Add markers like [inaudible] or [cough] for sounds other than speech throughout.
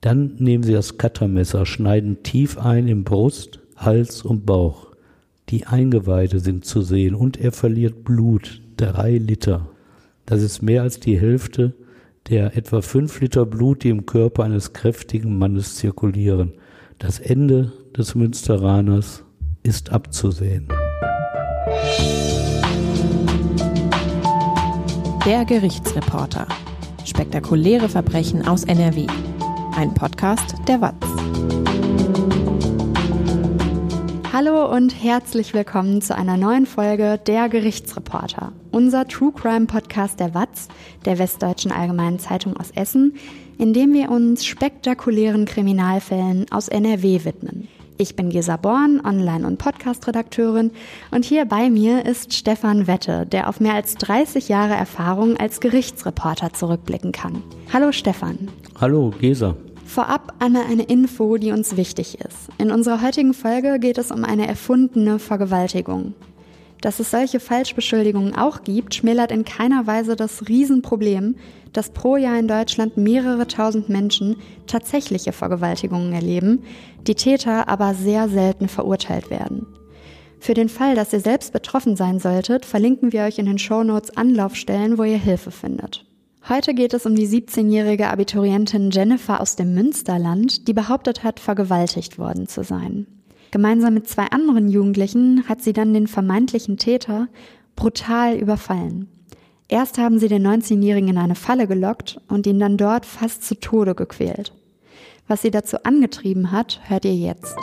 Dann nehmen Sie das Cuttermesser, schneiden tief ein in Brust, Hals und Bauch. Die Eingeweide sind zu sehen und er verliert Blut, drei Liter. Das ist mehr als die Hälfte der etwa fünf Liter Blut, die im Körper eines kräftigen Mannes zirkulieren. Das Ende des Münsteraners ist abzusehen. Der Gerichtsreporter. Spektakuläre Verbrechen aus NRW. Ein Podcast der WAZ. Hallo und herzlich willkommen zu einer neuen Folge Der Gerichtsreporter, unser True Crime Podcast der WAZ, der Westdeutschen Allgemeinen Zeitung aus Essen, in dem wir uns spektakulären Kriminalfällen aus NRW widmen. Ich bin Gesa Born, Online- und Podcast-Redakteurin und hier bei mir ist Stefan Wette, der auf mehr als 30 Jahre Erfahrung als Gerichtsreporter zurückblicken kann. Hallo Stefan. Hallo Gesa. Vorab einmal eine Info, die uns wichtig ist. In unserer heutigen Folge geht es um eine erfundene Vergewaltigung. Dass es solche Falschbeschuldigungen auch gibt, schmälert in keiner Weise das Riesenproblem, dass pro Jahr in Deutschland mehrere tausend Menschen tatsächliche Vergewaltigungen erleben, die Täter aber sehr selten verurteilt werden. Für den Fall, dass ihr selbst betroffen sein solltet, verlinken wir euch in den Shownotes Anlaufstellen, wo ihr Hilfe findet. Heute geht es um die 17-jährige Abiturientin Jennifer aus dem Münsterland, die behauptet hat, vergewaltigt worden zu sein. Gemeinsam mit zwei anderen Jugendlichen hat sie dann den vermeintlichen Täter brutal überfallen. Erst haben sie den 19-Jährigen in eine Falle gelockt und ihn dann dort fast zu Tode gequält. Was sie dazu angetrieben hat, hört ihr jetzt.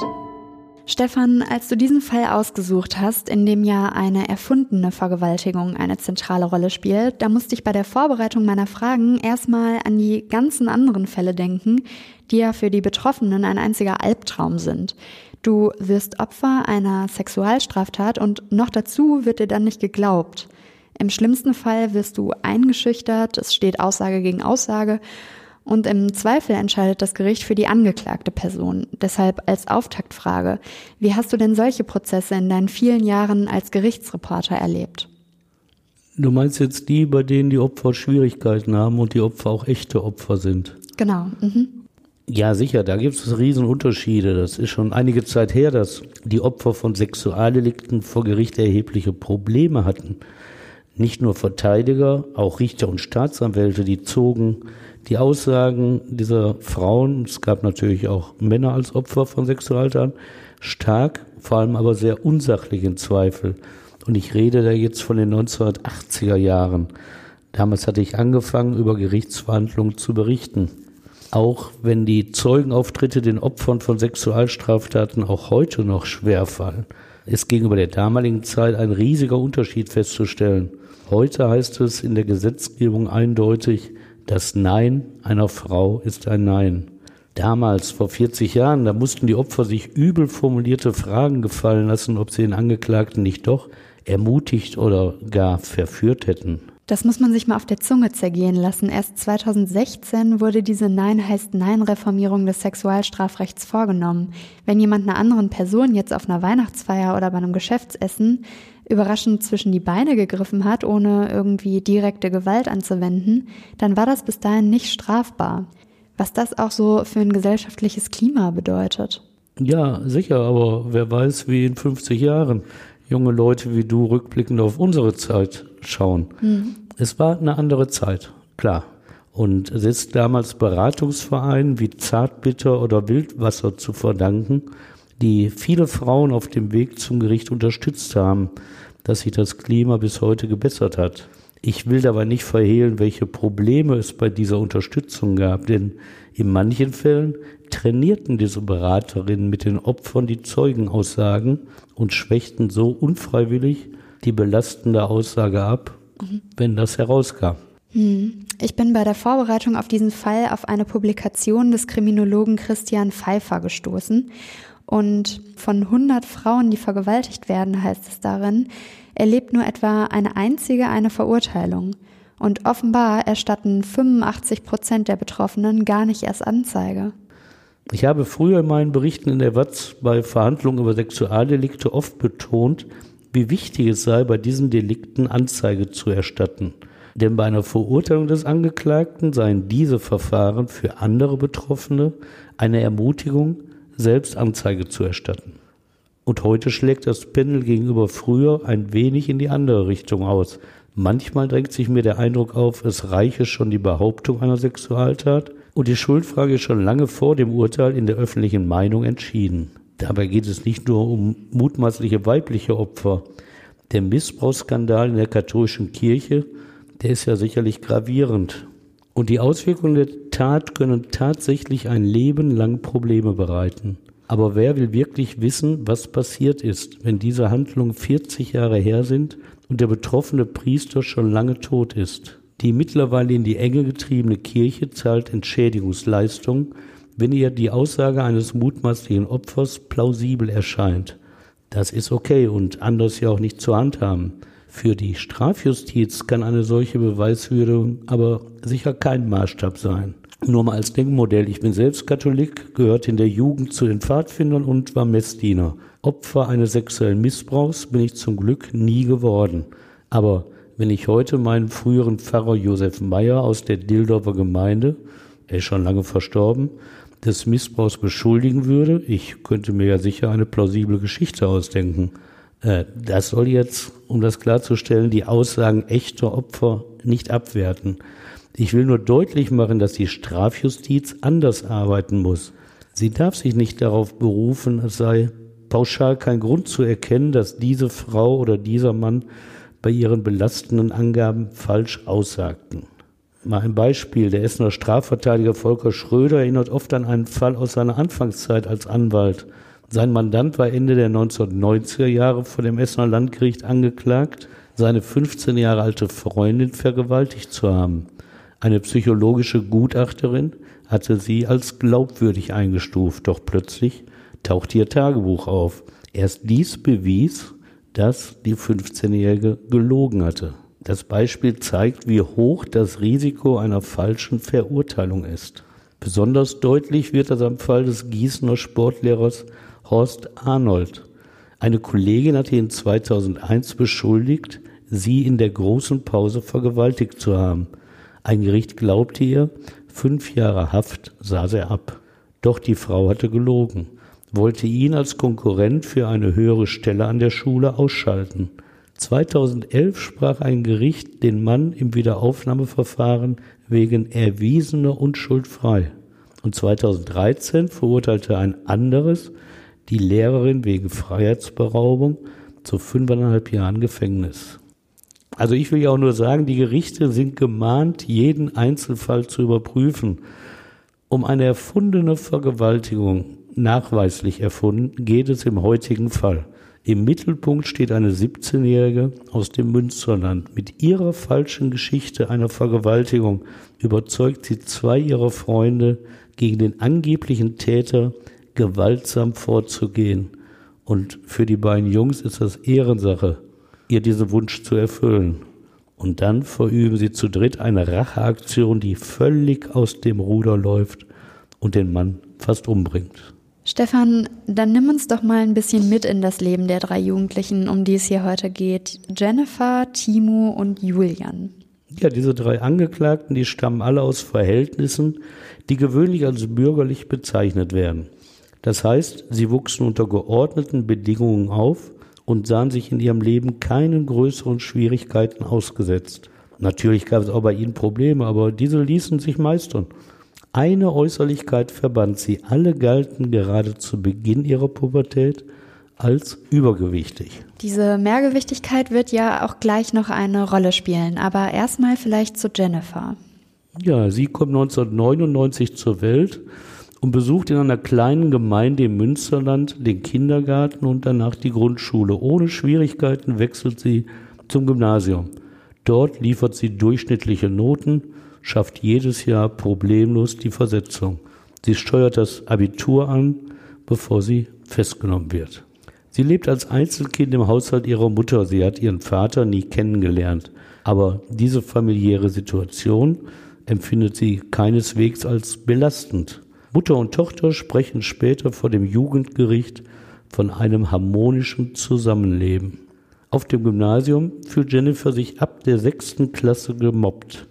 Stefan, als du diesen Fall ausgesucht hast, in dem ja eine erfundene Vergewaltigung eine zentrale Rolle spielt, da musste ich bei der Vorbereitung meiner Fragen erstmal an die ganzen anderen Fälle denken, die ja für die Betroffenen ein einziger Albtraum sind. Du wirst Opfer einer Sexualstraftat und noch dazu wird dir dann nicht geglaubt. Im schlimmsten Fall wirst du eingeschüchtert, es steht Aussage gegen Aussage und im Zweifel entscheidet das Gericht für die angeklagte Person. Deshalb als Auftaktfrage, wie hast du denn solche Prozesse in deinen vielen Jahren als Gerichtsreporter erlebt? Du meinst jetzt die, bei denen die Opfer Schwierigkeiten haben und die Opfer auch echte Opfer sind? Genau. Mhm. Ja, sicher, da gibt es Riesenunterschiede. Das ist schon einige Zeit her, dass die Opfer von Sexualdelikten vor Gericht erhebliche Probleme hatten. Nicht nur Verteidiger, auch Richter und Staatsanwälte, die zogen die Aussagen dieser Frauen, es gab natürlich auch Männer als Opfer von Sexualtaten, stark, vor allem aber sehr unsachlichen Zweifel. Und ich rede da jetzt von den 1980er Jahren. Damals hatte ich angefangen, über Gerichtsverhandlungen zu berichten. Auch wenn die Zeugenauftritte den Opfern von Sexualstraftaten auch heute noch schwerfallen, ist gegenüber der damaligen Zeit ein riesiger Unterschied festzustellen. Heute heißt es in der Gesetzgebung eindeutig, das Nein einer Frau ist ein Nein. Damals, vor 40 Jahren, da mussten die Opfer sich übel formulierte Fragen gefallen lassen, ob sie den Angeklagten nicht doch ermutigt oder gar verführt hätten. Das muss man sich mal auf der Zunge zergehen lassen. Erst 2016 wurde diese Nein heißt Nein Reformierung des Sexualstrafrechts vorgenommen. Wenn jemand einer anderen Person jetzt auf einer Weihnachtsfeier oder bei einem Geschäftsessen überraschend zwischen die Beine gegriffen hat, ohne irgendwie direkte Gewalt anzuwenden, dann war das bis dahin nicht strafbar. Was das auch so für ein gesellschaftliches Klima bedeutet. Ja, sicher, aber wer weiß, wie in 50 Jahren junge Leute wie du rückblickend auf unsere Zeit schauen. Mhm. Es war eine andere Zeit, klar. Und es ist damals Beratungsvereinen wie Zartbitter oder Wildwasser zu verdanken, die viele Frauen auf dem Weg zum Gericht unterstützt haben, dass sich das Klima bis heute gebessert hat. Ich will dabei nicht verhehlen, welche Probleme es bei dieser Unterstützung gab, denn in manchen Fällen trainierten diese Beraterinnen mit den Opfern die Zeugenaussagen und schwächten so unfreiwillig die belastende Aussage ab, mhm. wenn das herauskam. Hm. Ich bin bei der Vorbereitung auf diesen Fall auf eine Publikation des Kriminologen Christian Pfeiffer gestoßen und von 100 Frauen, die vergewaltigt werden, heißt es darin, erlebt nur etwa eine einzige eine Verurteilung. Und offenbar erstatten 85 Prozent der Betroffenen gar nicht erst Anzeige. Ich habe früher in meinen Berichten in der WAZ bei Verhandlungen über Sexualdelikte oft betont, wie wichtig es sei, bei diesen Delikten Anzeige zu erstatten. Denn bei einer Verurteilung des Angeklagten seien diese Verfahren für andere Betroffene eine Ermutigung, selbst Anzeige zu erstatten. Und heute schlägt das Pendel gegenüber früher ein wenig in die andere Richtung aus. Manchmal drängt sich mir der Eindruck auf, es reiche schon die Behauptung einer Sexualtat und die Schuldfrage ist schon lange vor dem Urteil in der öffentlichen Meinung entschieden. Dabei geht es nicht nur um mutmaßliche weibliche Opfer. Der Missbrauchsskandal in der katholischen Kirche, der ist ja sicherlich gravierend. Und die Auswirkungen der Tat können tatsächlich ein Leben lang Probleme bereiten. Aber wer will wirklich wissen, was passiert ist, wenn diese Handlungen 40 Jahre her sind und der betroffene Priester schon lange tot ist. Die mittlerweile in die Enge getriebene Kirche zahlt Entschädigungsleistungen, wenn ihr die Aussage eines mutmaßlichen Opfers plausibel erscheint. Das ist okay und anders ja auch nicht zu handhaben. Für die Strafjustiz kann eine solche Beweiswürdigung aber sicher kein Maßstab sein. Nur mal als Denkmodell. Ich bin selbst Katholik, gehört in der Jugend zu den Pfadfindern und war Messdiener. Opfer eines sexuellen Missbrauchs bin ich zum Glück nie geworden. Aber wenn ich heute meinen früheren Pfarrer Josef Meyer aus der Dildorfer Gemeinde, er ist schon lange verstorben, des Missbrauchs beschuldigen würde, ich könnte mir ja sicher eine plausible Geschichte ausdenken. Äh, das soll jetzt, um das klarzustellen, die Aussagen echter Opfer nicht abwerten. Ich will nur deutlich machen, dass die Strafjustiz anders arbeiten muss. Sie darf sich nicht darauf berufen, es sei pauschal kein Grund zu erkennen, dass diese Frau oder dieser Mann bei ihren belastenden Angaben falsch aussagten. Mal ein Beispiel. Der Essener Strafverteidiger Volker Schröder erinnert oft an einen Fall aus seiner Anfangszeit als Anwalt. Sein Mandant war Ende der 1990er Jahre vor dem Essener Landgericht angeklagt, seine 15 Jahre alte Freundin vergewaltigt zu haben. Eine psychologische Gutachterin hatte sie als glaubwürdig eingestuft, doch plötzlich tauchte ihr Tagebuch auf. Erst dies bewies, dass die 15-Jährige gelogen hatte. Das Beispiel zeigt, wie hoch das Risiko einer falschen Verurteilung ist. Besonders deutlich wird das am Fall des Gießener Sportlehrers Horst Arnold. Eine Kollegin hatte ihn 2001 beschuldigt, sie in der großen Pause vergewaltigt zu haben. Ein Gericht glaubte ihr, fünf Jahre Haft saß er ab. Doch die Frau hatte gelogen wollte ihn als Konkurrent für eine höhere Stelle an der Schule ausschalten. 2011 sprach ein Gericht den Mann im Wiederaufnahmeverfahren wegen erwiesener Unschuld frei. Und 2013 verurteilte ein anderes die Lehrerin wegen Freiheitsberaubung zu fünfeinhalb Jahren Gefängnis. Also ich will ja auch nur sagen, die Gerichte sind gemahnt, jeden Einzelfall zu überprüfen. Um eine erfundene Vergewaltigung nachweislich erfunden, geht es im heutigen Fall. Im Mittelpunkt steht eine 17-Jährige aus dem Münsterland. Mit ihrer falschen Geschichte einer Vergewaltigung überzeugt sie zwei ihrer Freunde, gegen den angeblichen Täter gewaltsam vorzugehen. Und für die beiden Jungs ist das Ehrensache, ihr diesen Wunsch zu erfüllen. Und dann verüben sie zu dritt eine Racheaktion, die völlig aus dem Ruder läuft und den Mann fast umbringt. Stefan, dann nimm uns doch mal ein bisschen mit in das Leben der drei Jugendlichen, um die es hier heute geht. Jennifer, Timo und Julian. Ja, diese drei Angeklagten, die stammen alle aus Verhältnissen, die gewöhnlich als bürgerlich bezeichnet werden. Das heißt, sie wuchsen unter geordneten Bedingungen auf und sahen sich in ihrem Leben keinen größeren Schwierigkeiten ausgesetzt. Natürlich gab es auch bei ihnen Probleme, aber diese ließen sich meistern. Eine Äußerlichkeit verband sie. Alle galten gerade zu Beginn ihrer Pubertät als übergewichtig. Diese Mehrgewichtigkeit wird ja auch gleich noch eine Rolle spielen, aber erstmal vielleicht zu Jennifer. Ja, sie kommt 1999 zur Welt und besucht in einer kleinen Gemeinde im Münsterland den Kindergarten und danach die Grundschule. Ohne Schwierigkeiten wechselt sie zum Gymnasium. Dort liefert sie durchschnittliche Noten schafft jedes Jahr problemlos die Versetzung. Sie steuert das Abitur an, bevor sie festgenommen wird. Sie lebt als Einzelkind im Haushalt ihrer Mutter. Sie hat ihren Vater nie kennengelernt. Aber diese familiäre Situation empfindet sie keineswegs als belastend. Mutter und Tochter sprechen später vor dem Jugendgericht von einem harmonischen Zusammenleben. Auf dem Gymnasium fühlt Jennifer sich ab der sechsten Klasse gemobbt.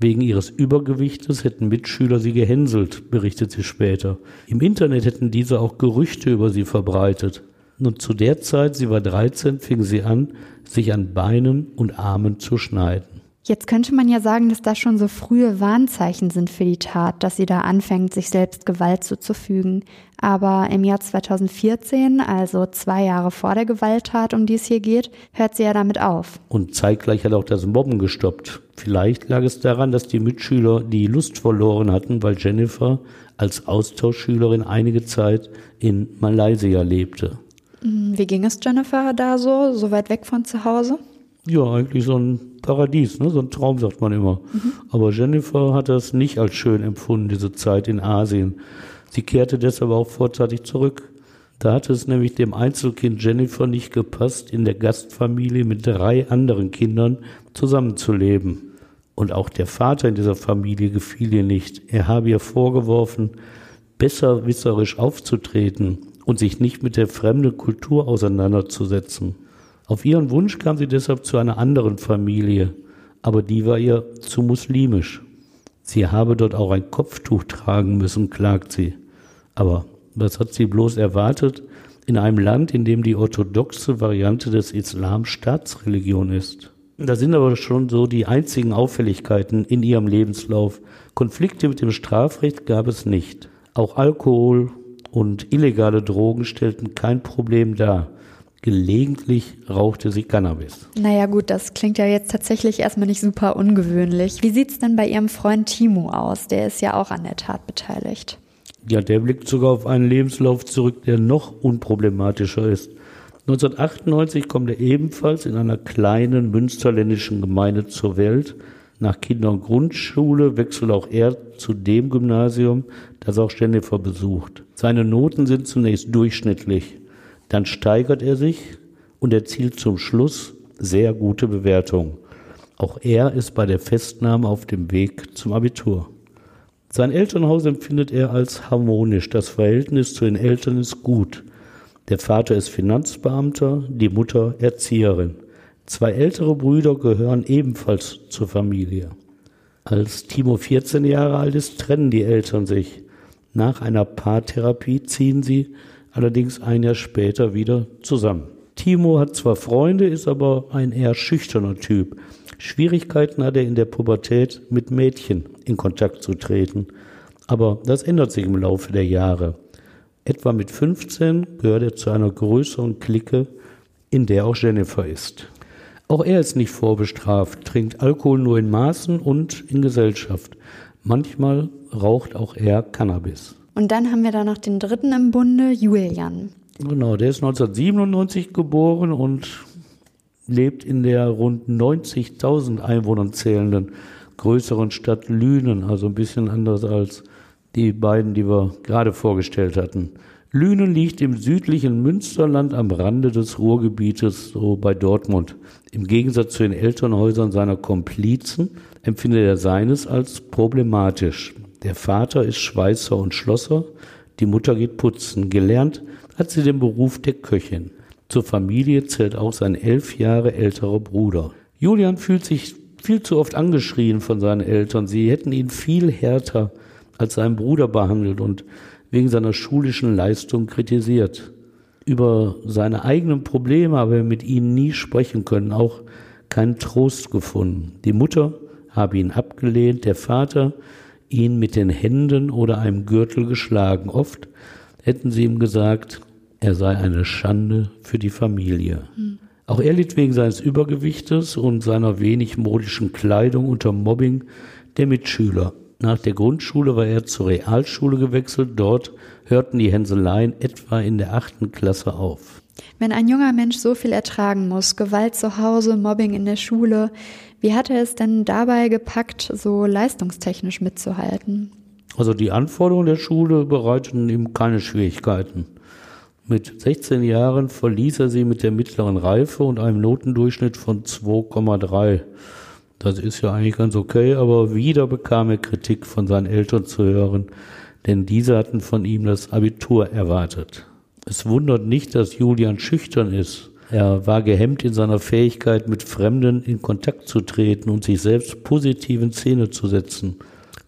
Wegen ihres Übergewichtes hätten Mitschüler sie gehänselt, berichtet sie später. Im Internet hätten diese auch Gerüchte über sie verbreitet. Und zu der Zeit, sie war 13, fing sie an, sich an Beinen und Armen zu schneiden. Jetzt könnte man ja sagen, dass das schon so frühe Warnzeichen sind für die Tat, dass sie da anfängt, sich selbst Gewalt zuzufügen. Aber im Jahr 2014, also zwei Jahre vor der Gewalttat, um die es hier geht, hört sie ja damit auf. Und zeitgleich hat auch das Mobben gestoppt. Vielleicht lag es daran, dass die Mitschüler die Lust verloren hatten, weil Jennifer als Austauschschülerin einige Zeit in Malaysia lebte. Wie ging es Jennifer da so, so weit weg von zu Hause? Ja, eigentlich so ein Paradies, ne? so ein Traum sagt man immer. Mhm. Aber Jennifer hat das nicht als schön empfunden, diese Zeit in Asien. Sie kehrte deshalb auch vorzeitig zurück. Da hatte es nämlich dem Einzelkind Jennifer nicht gepasst, in der Gastfamilie mit drei anderen Kindern zusammenzuleben. Und auch der Vater in dieser Familie gefiel ihr nicht. Er habe ihr vorgeworfen, besserwisserisch aufzutreten und sich nicht mit der fremden Kultur auseinanderzusetzen. Auf ihren Wunsch kam sie deshalb zu einer anderen Familie, aber die war ihr zu muslimisch. Sie habe dort auch ein Kopftuch tragen müssen, klagt sie. Aber was hat sie bloß erwartet in einem Land, in dem die orthodoxe Variante des Islam Staatsreligion ist? Da sind aber schon so die einzigen Auffälligkeiten in ihrem Lebenslauf. Konflikte mit dem Strafrecht gab es nicht. Auch Alkohol und illegale Drogen stellten kein Problem dar. Gelegentlich rauchte sie Cannabis. Naja gut, das klingt ja jetzt tatsächlich erstmal nicht super ungewöhnlich. Wie sieht's denn bei Ihrem Freund Timo aus? Der ist ja auch an der Tat beteiligt. Ja, der blickt sogar auf einen Lebenslauf zurück, der noch unproblematischer ist. 1998 kommt er ebenfalls in einer kleinen münsterländischen Gemeinde zur Welt. Nach Kinder- und Grundschule wechselt auch er zu dem Gymnasium, das auch Jennifer besucht. Seine Noten sind zunächst durchschnittlich. Dann steigert er sich und erzielt zum Schluss sehr gute Bewertungen. Auch er ist bei der Festnahme auf dem Weg zum Abitur. Sein Elternhaus empfindet er als harmonisch. Das Verhältnis zu den Eltern ist gut. Der Vater ist Finanzbeamter, die Mutter Erzieherin. Zwei ältere Brüder gehören ebenfalls zur Familie. Als Timo 14 Jahre alt ist, trennen die Eltern sich. Nach einer Paartherapie ziehen sie allerdings ein Jahr später wieder zusammen. Timo hat zwar Freunde, ist aber ein eher schüchterner Typ. Schwierigkeiten hat er in der Pubertät mit Mädchen in Kontakt zu treten. Aber das ändert sich im Laufe der Jahre. Etwa mit 15 gehört er zu einer größeren Clique, in der auch Jennifer ist. Auch er ist nicht vorbestraft, trinkt Alkohol nur in Maßen und in Gesellschaft. Manchmal raucht auch er Cannabis. Und dann haben wir da noch den dritten im Bunde, Julian. Genau, der ist 1997 geboren und lebt in der rund 90.000 Einwohnern zählenden größeren Stadt Lünen, also ein bisschen anders als die beiden, die wir gerade vorgestellt hatten. Lünen liegt im südlichen Münsterland am Rande des Ruhrgebietes, so bei Dortmund. Im Gegensatz zu den Elternhäusern seiner Komplizen empfindet er seines als problematisch. Der Vater ist Schweißer und Schlosser, die Mutter geht putzen. Gelernt hat sie den Beruf der Köchin. Zur Familie zählt auch sein elf Jahre älterer Bruder. Julian fühlt sich viel zu oft angeschrien von seinen Eltern. Sie hätten ihn viel härter als seinen Bruder behandelt und wegen seiner schulischen Leistung kritisiert. Über seine eigenen Probleme habe er mit ihnen nie sprechen können, auch keinen Trost gefunden. Die Mutter habe ihn abgelehnt, der Vater ihn mit den Händen oder einem Gürtel geschlagen. Oft hätten sie ihm gesagt, er sei eine Schande für die Familie. Mhm. Auch er litt wegen seines Übergewichtes und seiner wenig modischen Kleidung unter Mobbing der Mitschüler. Nach der Grundschule war er zur Realschule gewechselt. Dort hörten die Hänseleien etwa in der achten Klasse auf. Wenn ein junger Mensch so viel ertragen muss, Gewalt zu Hause, Mobbing in der Schule, wie hat er es denn dabei gepackt, so leistungstechnisch mitzuhalten? Also die Anforderungen der Schule bereiteten ihm keine Schwierigkeiten. Mit 16 Jahren verließ er sie mit der mittleren Reife und einem Notendurchschnitt von 2,3. Das ist ja eigentlich ganz okay, aber wieder bekam er Kritik von seinen Eltern zu hören, denn diese hatten von ihm das Abitur erwartet. Es wundert nicht, dass Julian schüchtern ist. Er war gehemmt in seiner Fähigkeit, mit Fremden in Kontakt zu treten und sich selbst positiv in Szene zu setzen.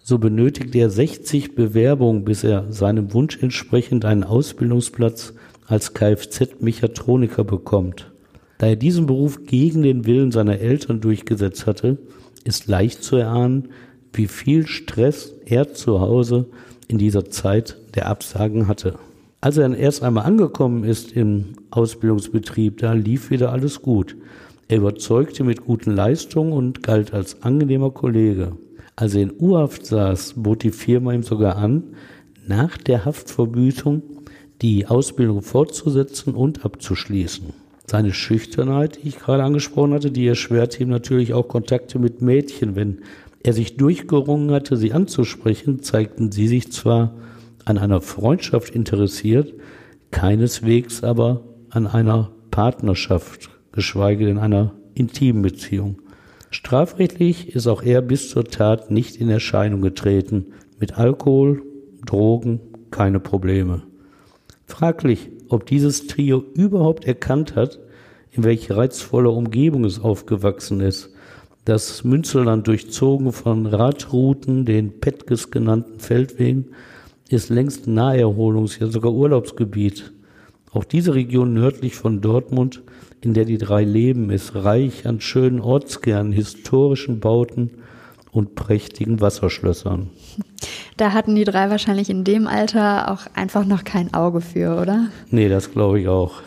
So benötigte er 60 Bewerbungen, bis er seinem Wunsch entsprechend einen Ausbildungsplatz als Kfz-Mechatroniker bekommt. Da er diesen Beruf gegen den Willen seiner Eltern durchgesetzt hatte, ist leicht zu erahnen, wie viel Stress er zu Hause in dieser Zeit der Absagen hatte. Als er dann erst einmal angekommen ist im Ausbildungsbetrieb, da lief wieder alles gut. Er überzeugte mit guten Leistungen und galt als angenehmer Kollege. Als er in U-Haft saß, bot die Firma ihm sogar an, nach der Haftverbütung die Ausbildung fortzusetzen und abzuschließen. Seine Schüchternheit, die ich gerade angesprochen hatte, die erschwerte ihm natürlich auch Kontakte mit Mädchen. Wenn er sich durchgerungen hatte, sie anzusprechen, zeigten sie sich zwar an einer Freundschaft interessiert, keineswegs aber an einer Partnerschaft, geschweige denn einer intimen Beziehung. Strafrechtlich ist auch er bis zur Tat nicht in Erscheinung getreten. Mit Alkohol, Drogen keine Probleme. Fraglich, ob dieses Trio überhaupt erkannt hat, in welch reizvoller Umgebung es aufgewachsen ist. Das Münsterland durchzogen von Radrouten, den Petkes genannten Feldwegen, ist längst Naherholungs-, ja sogar Urlaubsgebiet. Auch diese Region nördlich von Dortmund, in der die drei leben, ist reich an schönen Ortskernen, historischen Bauten und prächtigen Wasserschlössern. Da hatten die drei wahrscheinlich in dem Alter auch einfach noch kein Auge für, oder? Nee, das glaube ich auch.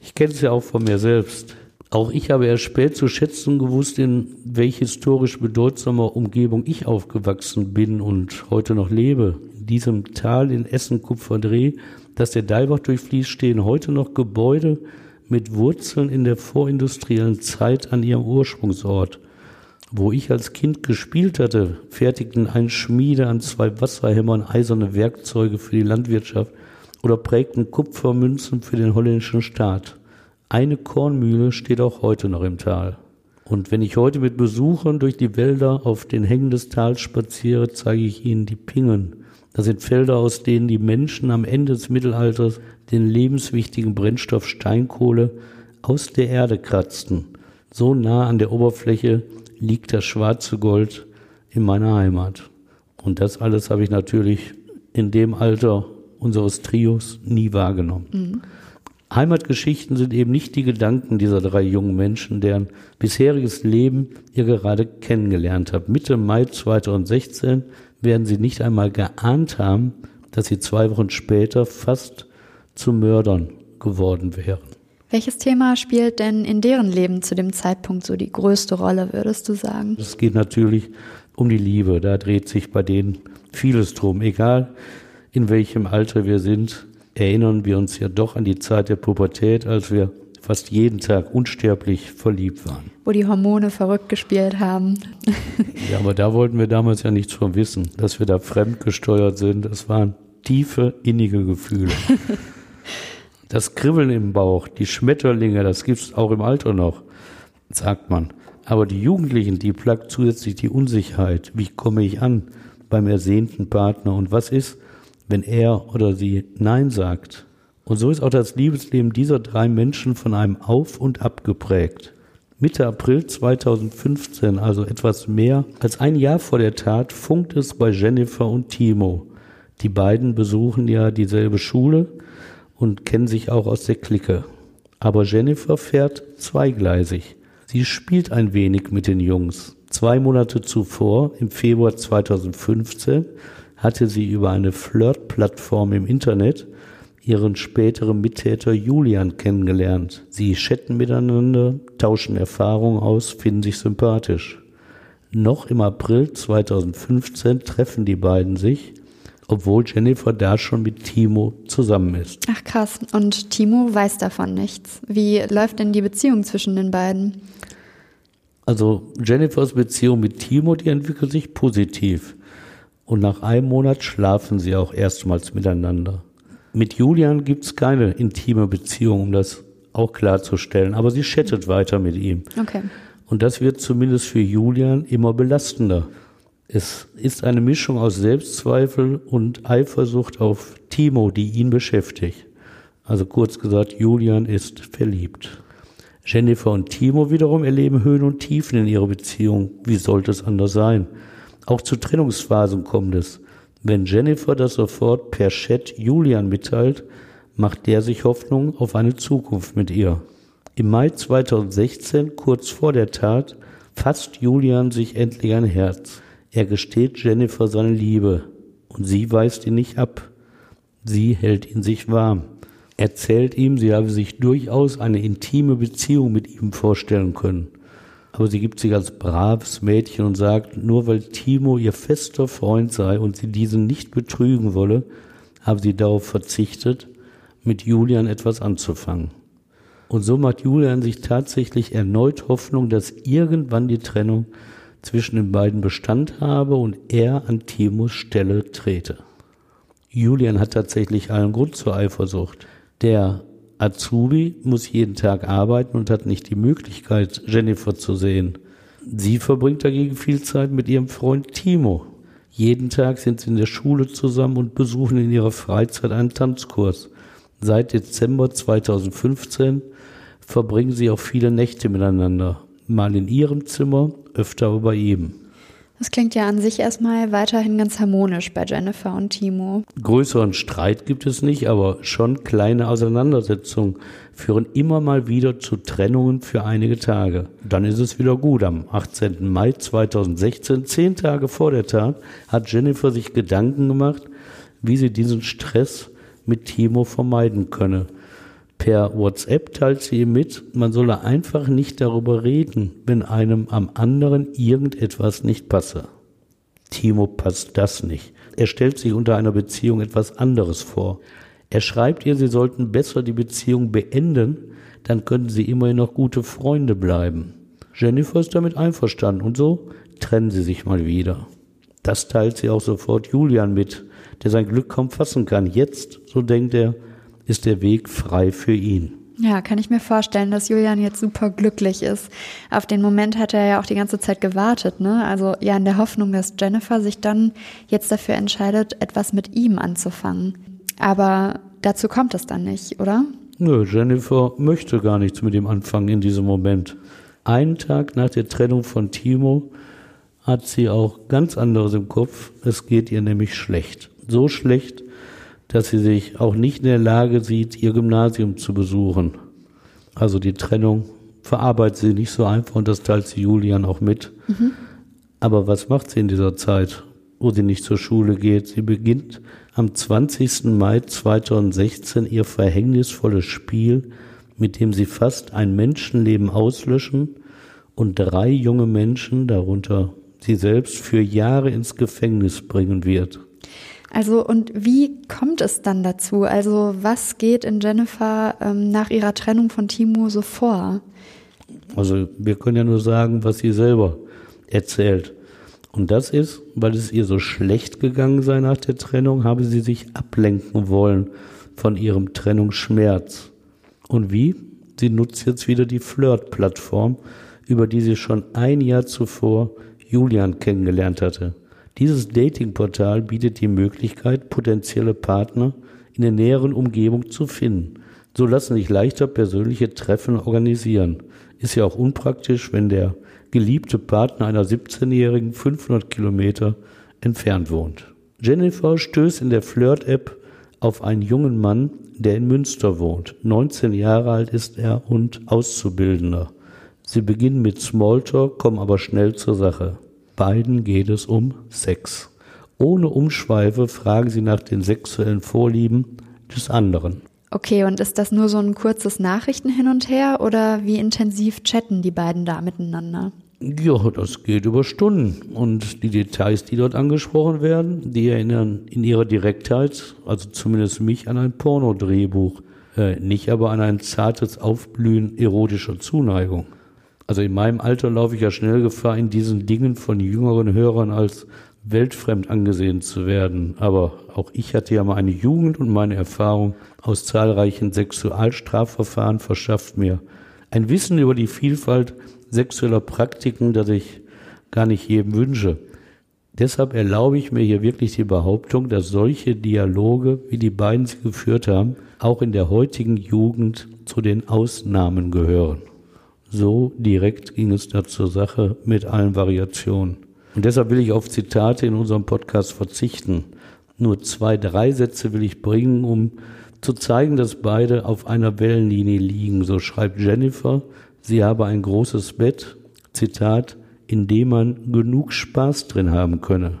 Ich kenne es ja auch von mir selbst. Auch ich habe erst spät zu schätzen gewusst, in welch historisch bedeutsamer Umgebung ich aufgewachsen bin und heute noch lebe. Diesem Tal in Essen-Kupferdreh, das der Dalbach durchfließt, stehen heute noch Gebäude mit Wurzeln in der vorindustriellen Zeit an ihrem Ursprungsort. Wo ich als Kind gespielt hatte, fertigten ein Schmiede an zwei Wasserhämmern eiserne Werkzeuge für die Landwirtschaft oder prägten Kupfermünzen für den holländischen Staat. Eine Kornmühle steht auch heute noch im Tal. Und wenn ich heute mit Besuchern durch die Wälder auf den Hängen des Tals spaziere, zeige ich ihnen die Pingen. Das sind Felder, aus denen die Menschen am Ende des Mittelalters den lebenswichtigen Brennstoff Steinkohle aus der Erde kratzten. So nah an der Oberfläche liegt das schwarze Gold in meiner Heimat. Und das alles habe ich natürlich in dem Alter unseres Trios nie wahrgenommen. Mhm. Heimatgeschichten sind eben nicht die Gedanken dieser drei jungen Menschen, deren bisheriges Leben ihr gerade kennengelernt habt. Mitte Mai 2016 werden sie nicht einmal geahnt haben, dass sie zwei Wochen später fast zu Mördern geworden wären. Welches Thema spielt denn in deren Leben zu dem Zeitpunkt so die größte Rolle, würdest du sagen? Es geht natürlich um die Liebe. Da dreht sich bei denen vieles drum. Egal in welchem Alter wir sind, erinnern wir uns ja doch an die Zeit der Pubertät, als wir fast jeden Tag unsterblich verliebt waren. Wo die Hormone verrückt gespielt haben. [laughs] ja, aber da wollten wir damals ja nichts von wissen, dass wir da fremdgesteuert sind. Das waren tiefe, innige Gefühle. [laughs] Das Kribbeln im Bauch, die Schmetterlinge, das gibt es auch im Alter noch, sagt man. Aber die Jugendlichen, die plagt zusätzlich die Unsicherheit. Wie komme ich an beim ersehnten Partner? Und was ist, wenn er oder sie Nein sagt? Und so ist auch das Liebesleben dieser drei Menschen von einem Auf und Ab geprägt. Mitte April 2015, also etwas mehr als ein Jahr vor der Tat, funkt es bei Jennifer und Timo. Die beiden besuchen ja dieselbe Schule und kennen sich auch aus der Clique. Aber Jennifer fährt zweigleisig. Sie spielt ein wenig mit den Jungs. Zwei Monate zuvor, im Februar 2015, hatte sie über eine Flirt-Plattform im Internet ihren späteren Mittäter Julian kennengelernt. Sie chatten miteinander, tauschen Erfahrungen aus, finden sich sympathisch. Noch im April 2015 treffen die beiden sich obwohl Jennifer da schon mit Timo zusammen ist. Ach krass. Und Timo weiß davon nichts. Wie läuft denn die Beziehung zwischen den beiden? Also Jennifers Beziehung mit Timo, die entwickelt sich positiv. Und nach einem Monat schlafen sie auch erstmals miteinander. Mit Julian gibt's keine intime Beziehung, um das auch klarzustellen, aber sie chattet weiter mit ihm. Okay. Und das wird zumindest für Julian immer belastender. Es ist eine Mischung aus Selbstzweifel und Eifersucht auf Timo, die ihn beschäftigt. Also kurz gesagt, Julian ist verliebt. Jennifer und Timo wiederum erleben Höhen und Tiefen in ihrer Beziehung. Wie sollte es anders sein? Auch zu Trennungsphasen kommt es. Wenn Jennifer das sofort per Chat Julian mitteilt, macht der sich Hoffnung auf eine Zukunft mit ihr. Im Mai 2016, kurz vor der Tat, fasst Julian sich endlich ein Herz. Er gesteht Jennifer seine Liebe und sie weist ihn nicht ab. Sie hält ihn sich warm erzählt ihm, sie habe sich durchaus eine intime Beziehung mit ihm vorstellen können. Aber sie gibt sich als braves Mädchen und sagt, nur weil Timo ihr fester Freund sei und sie diesen nicht betrügen wolle, habe sie darauf verzichtet, mit Julian etwas anzufangen. Und so macht Julian sich tatsächlich erneut Hoffnung, dass irgendwann die Trennung zwischen den beiden Bestand habe und er an Timos Stelle trete. Julian hat tatsächlich einen Grund zur Eifersucht. Der Azubi muss jeden Tag arbeiten und hat nicht die Möglichkeit, Jennifer zu sehen. Sie verbringt dagegen viel Zeit mit ihrem Freund Timo. Jeden Tag sind sie in der Schule zusammen und besuchen in ihrer Freizeit einen Tanzkurs. Seit Dezember 2015 verbringen sie auch viele Nächte miteinander. Mal in ihrem Zimmer, öfter aber bei ihm. Das klingt ja an sich erstmal weiterhin ganz harmonisch bei Jennifer und Timo. Größeren Streit gibt es nicht, aber schon kleine Auseinandersetzungen führen immer mal wieder zu Trennungen für einige Tage. Dann ist es wieder gut. Am 18. Mai 2016, zehn Tage vor der Tat, hat Jennifer sich Gedanken gemacht, wie sie diesen Stress mit Timo vermeiden könne. Per WhatsApp teilt sie ihm mit, man solle einfach nicht darüber reden, wenn einem am anderen irgendetwas nicht passe. Timo passt das nicht. Er stellt sich unter einer Beziehung etwas anderes vor. Er schreibt ihr, sie sollten besser die Beziehung beenden, dann könnten sie immerhin noch gute Freunde bleiben. Jennifer ist damit einverstanden und so trennen sie sich mal wieder. Das teilt sie auch sofort Julian mit, der sein Glück kaum fassen kann. Jetzt, so denkt er, ist der Weg frei für ihn. Ja, kann ich mir vorstellen, dass Julian jetzt super glücklich ist. Auf den Moment hat er ja auch die ganze Zeit gewartet, ne? Also ja, in der Hoffnung, dass Jennifer sich dann jetzt dafür entscheidet, etwas mit ihm anzufangen. Aber dazu kommt es dann nicht, oder? Nö, Jennifer möchte gar nichts mit ihm anfangen in diesem Moment. Einen Tag nach der Trennung von Timo hat sie auch ganz anderes im Kopf. Es geht ihr nämlich schlecht. So schlecht, dass sie sich auch nicht in der Lage sieht, ihr Gymnasium zu besuchen. Also die Trennung verarbeitet sie nicht so einfach und das teilt sie Julian auch mit. Mhm. Aber was macht sie in dieser Zeit, wo sie nicht zur Schule geht? Sie beginnt am 20. Mai 2016 ihr verhängnisvolles Spiel, mit dem sie fast ein Menschenleben auslöschen und drei junge Menschen, darunter sie selbst, für Jahre ins Gefängnis bringen wird. Also und wie kommt es dann dazu? Also was geht in Jennifer ähm, nach ihrer Trennung von Timo so vor? Also wir können ja nur sagen, was sie selber erzählt. Und das ist, weil es ihr so schlecht gegangen sei nach der Trennung, habe sie sich ablenken wollen von ihrem Trennungsschmerz. Und wie? Sie nutzt jetzt wieder die Flirt-Plattform, über die sie schon ein Jahr zuvor Julian kennengelernt hatte. Dieses Datingportal bietet die Möglichkeit, potenzielle Partner in der näheren Umgebung zu finden. So lassen sich leichter persönliche Treffen organisieren. Ist ja auch unpraktisch, wenn der geliebte Partner einer 17-Jährigen 500 Kilometer entfernt wohnt. Jennifer stößt in der Flirt-App auf einen jungen Mann, der in Münster wohnt. 19 Jahre alt ist er und Auszubildender. Sie beginnen mit Smalltalk, kommen aber schnell zur Sache. Beiden geht es um Sex. Ohne Umschweife fragen sie nach den sexuellen Vorlieben des anderen. Okay, und ist das nur so ein kurzes Nachrichten hin und her oder wie intensiv chatten die beiden da miteinander? Ja, das geht über Stunden. Und die Details, die dort angesprochen werden, die erinnern in ihrer Direktheit, also zumindest mich, an ein Pornodrehbuch, äh, nicht aber an ein zartes Aufblühen erotischer Zuneigung. Also in meinem Alter laufe ich ja schnell Gefahr, in diesen Dingen von jüngeren Hörern als weltfremd angesehen zu werden. Aber auch ich hatte ja mal eine Jugend und meine Erfahrung aus zahlreichen Sexualstrafverfahren verschafft mir ein Wissen über die Vielfalt sexueller Praktiken, das ich gar nicht jedem wünsche. Deshalb erlaube ich mir hier wirklich die Behauptung, dass solche Dialoge, wie die beiden sie geführt haben, auch in der heutigen Jugend zu den Ausnahmen gehören. So direkt ging es da zur Sache mit allen Variationen. Und deshalb will ich auf Zitate in unserem Podcast verzichten. Nur zwei, drei Sätze will ich bringen, um zu zeigen, dass beide auf einer Wellenlinie liegen. So schreibt Jennifer, sie habe ein großes Bett, Zitat, in dem man genug Spaß drin haben könne.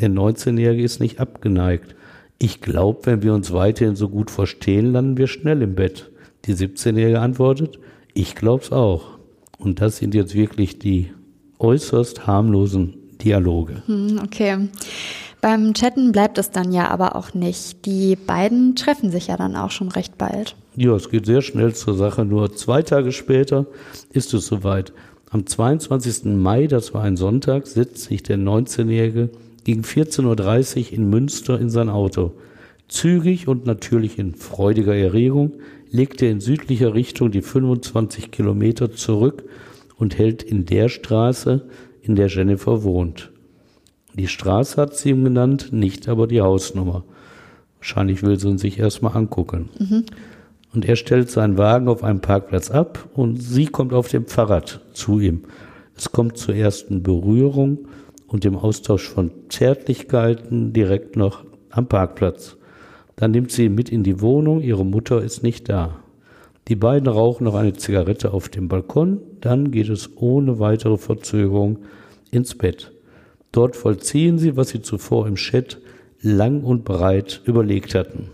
Der 19-Jährige ist nicht abgeneigt. Ich glaube, wenn wir uns weiterhin so gut verstehen, landen wir schnell im Bett. Die 17-Jährige antwortet, ich glaub's auch. Und das sind jetzt wirklich die äußerst harmlosen Dialoge. Hm, okay. Beim Chatten bleibt es dann ja aber auch nicht. Die beiden treffen sich ja dann auch schon recht bald. Ja, es geht sehr schnell zur Sache. Nur zwei Tage später ist es soweit. Am 22. Mai, das war ein Sonntag, setzt sich der 19-Jährige gegen 14.30 Uhr in Münster in sein Auto. Zügig und natürlich in freudiger Erregung legt er in südlicher Richtung die 25 Kilometer zurück und hält in der Straße, in der Jennifer wohnt. Die Straße hat sie ihm genannt, nicht aber die Hausnummer. Wahrscheinlich will sie ihn sich erstmal angucken. Mhm. Und er stellt seinen Wagen auf einem Parkplatz ab und sie kommt auf dem Fahrrad zu ihm. Es kommt zur ersten Berührung und dem Austausch von Zärtlichkeiten direkt noch am Parkplatz. Dann nimmt sie ihn mit in die Wohnung, ihre Mutter ist nicht da. Die beiden rauchen noch eine Zigarette auf dem Balkon, dann geht es ohne weitere Verzögerung ins Bett. Dort vollziehen sie, was sie zuvor im Chat lang und breit überlegt hatten.